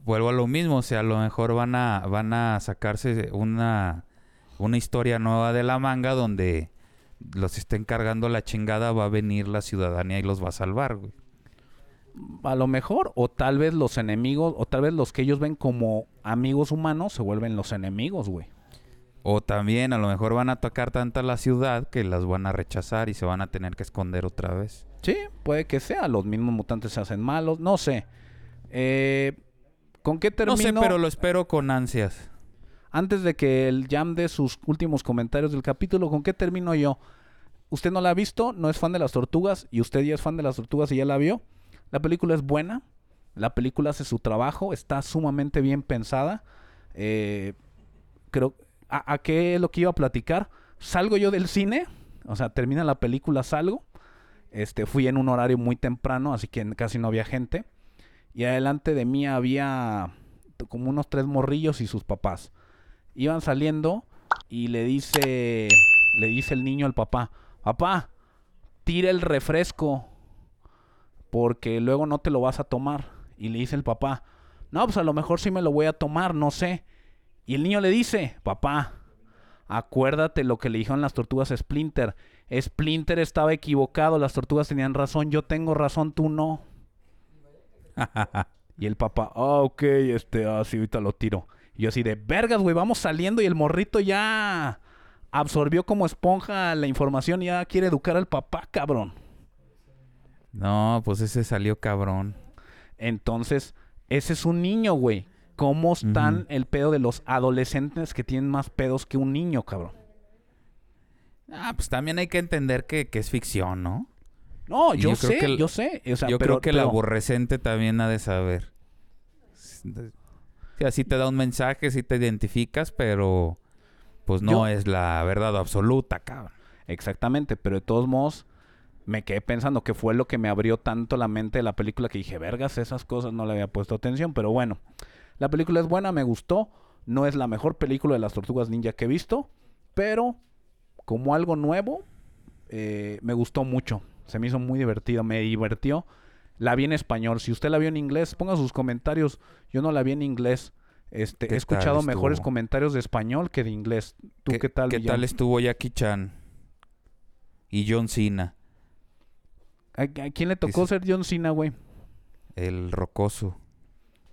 vuelvo a lo mismo, o sea, a lo mejor van a van a sacarse una una historia nueva de la manga donde los estén cargando la chingada, va a venir la ciudadanía y los va a salvar, güey. a lo mejor, o tal vez los enemigos, o tal vez los que ellos ven como amigos humanos se vuelven los enemigos, güey. O también a lo mejor van a atacar tanta la ciudad que las van a rechazar y se van a tener que esconder otra vez. Sí, puede que sea. Los mismos mutantes se hacen malos. No sé. Eh, ¿Con qué termino? No sé, pero lo espero con ansias. Antes de que el Jam dé sus últimos comentarios del capítulo, ¿con qué termino yo? Usted no la ha visto, no es fan de las tortugas y usted ya es fan de las tortugas y ya la vio. La película es buena, la película hace su trabajo, está sumamente bien pensada. Eh, creo, ¿a, a qué es lo que iba a platicar? Salgo yo del cine, o sea, termina la película, salgo. Este, fui en un horario muy temprano, así que casi no había gente. Y adelante de mí había como unos tres morrillos y sus papás. Iban saliendo y le dice, le dice el niño al papá, papá, tira el refresco porque luego no te lo vas a tomar. Y le dice el papá, no, pues a lo mejor sí me lo voy a tomar, no sé. Y el niño le dice, papá, acuérdate lo que le dijeron las tortugas Splinter. Splinter estaba equivocado, las tortugas tenían razón, yo tengo razón, tú no. Y el papá, ah, ok, este, ah, sí, ahorita lo tiro. Y yo así de, vergas, güey, vamos saliendo y el morrito ya absorbió como esponja la información y ya quiere educar al papá, cabrón. No, pues ese salió cabrón. Entonces, ese es un niño, güey. ¿Cómo están el pedo de los adolescentes que tienen más pedos que un niño, cabrón? Ah, pues también hay que entender que, que es ficción, ¿no? No, yo, yo sé, el- yo sé. O sea, Yo pero- creo que el aborrecente también ha de saber. Sí, así te da un mensaje, sí te identificas, pero pues no Yo- es la verdad absoluta, cabrón. Exactamente, pero de todos modos me quedé pensando que fue lo que me abrió tanto la mente de la película que dije, vergas, esas cosas no le había puesto atención, pero bueno, la película es buena, me gustó, no es la mejor película de las tortugas ninja que he visto, pero como algo nuevo, eh, me gustó mucho, se me hizo muy divertido, me divirtió. La vi en español, si usted la vio en inglés, ponga sus comentarios, yo no la vi en inglés. Este, ¿Qué he escuchado mejores comentarios de español que de inglés. ¿Tú qué, tal? ¿Qué tal estuvo Jackie Chan? Y John Cena. ¿A, a quién le tocó ser John Cena, güey? el rocoso.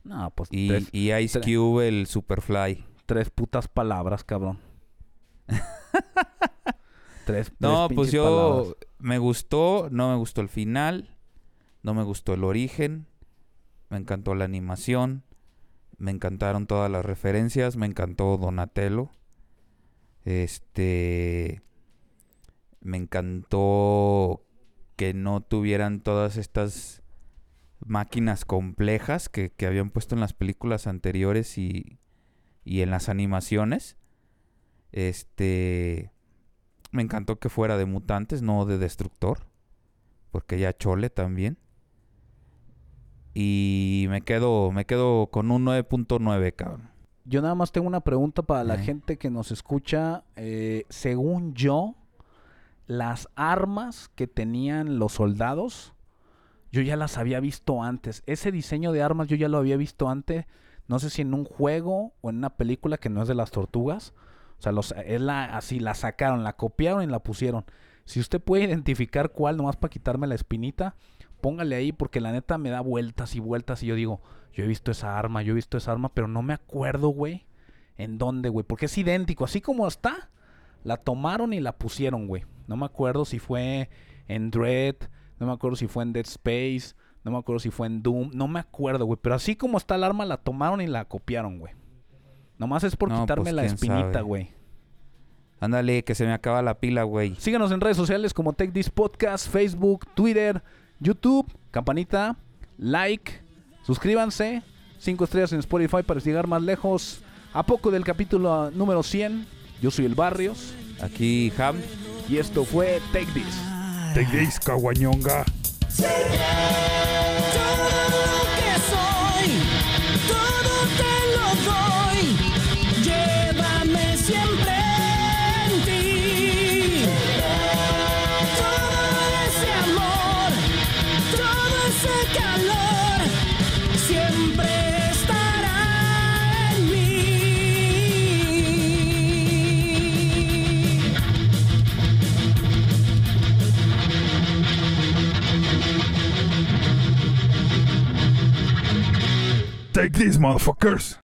No, pues Y, tres, y Ice tres. Cube, el Superfly. tres putas palabras, cabrón. tres, No, tres pues yo palabras. me gustó, no me gustó el final, no me gustó el origen, me encantó la animación, me encantaron todas las referencias, me encantó Donatello. Este me encantó que no tuvieran todas estas máquinas complejas que, que habían puesto en las películas anteriores y, y en las animaciones. Este. Me encantó que fuera de mutantes, no de destructor. Porque ya chole también. Y me quedo, me quedo con un 9.9, cabrón. Yo nada más tengo una pregunta para la gente que nos escucha. Eh, según yo, las armas que tenían los soldados, yo ya las había visto antes. Ese diseño de armas yo ya lo había visto antes. No sé si en un juego o en una película que no es de las tortugas. O sea, los, es la, así la sacaron, la copiaron y la pusieron. Si usted puede identificar cuál, nomás para quitarme la espinita, póngale ahí porque la neta me da vueltas y vueltas y yo digo, yo he visto esa arma, yo he visto esa arma, pero no me acuerdo, güey, en dónde, güey, porque es idéntico, así como está, la tomaron y la pusieron, güey. No me acuerdo si fue en Dread, no me acuerdo si fue en Dead Space, no me acuerdo si fue en Doom, no me acuerdo, güey, pero así como está el arma, la tomaron y la copiaron, güey. Nomás es por No, quitarme pues, la espinita, güey. Ándale, que se me acaba la pila, güey. Síganos en redes sociales como Take This Podcast, Facebook, Twitter, YouTube, campanita, like, suscríbanse, cinco estrellas en Spotify para llegar más lejos. A poco del capítulo número 100, yo soy el Barrios Aquí Ham. y esto fue Take This. Dis, caguañonga. Take these motherfuckers.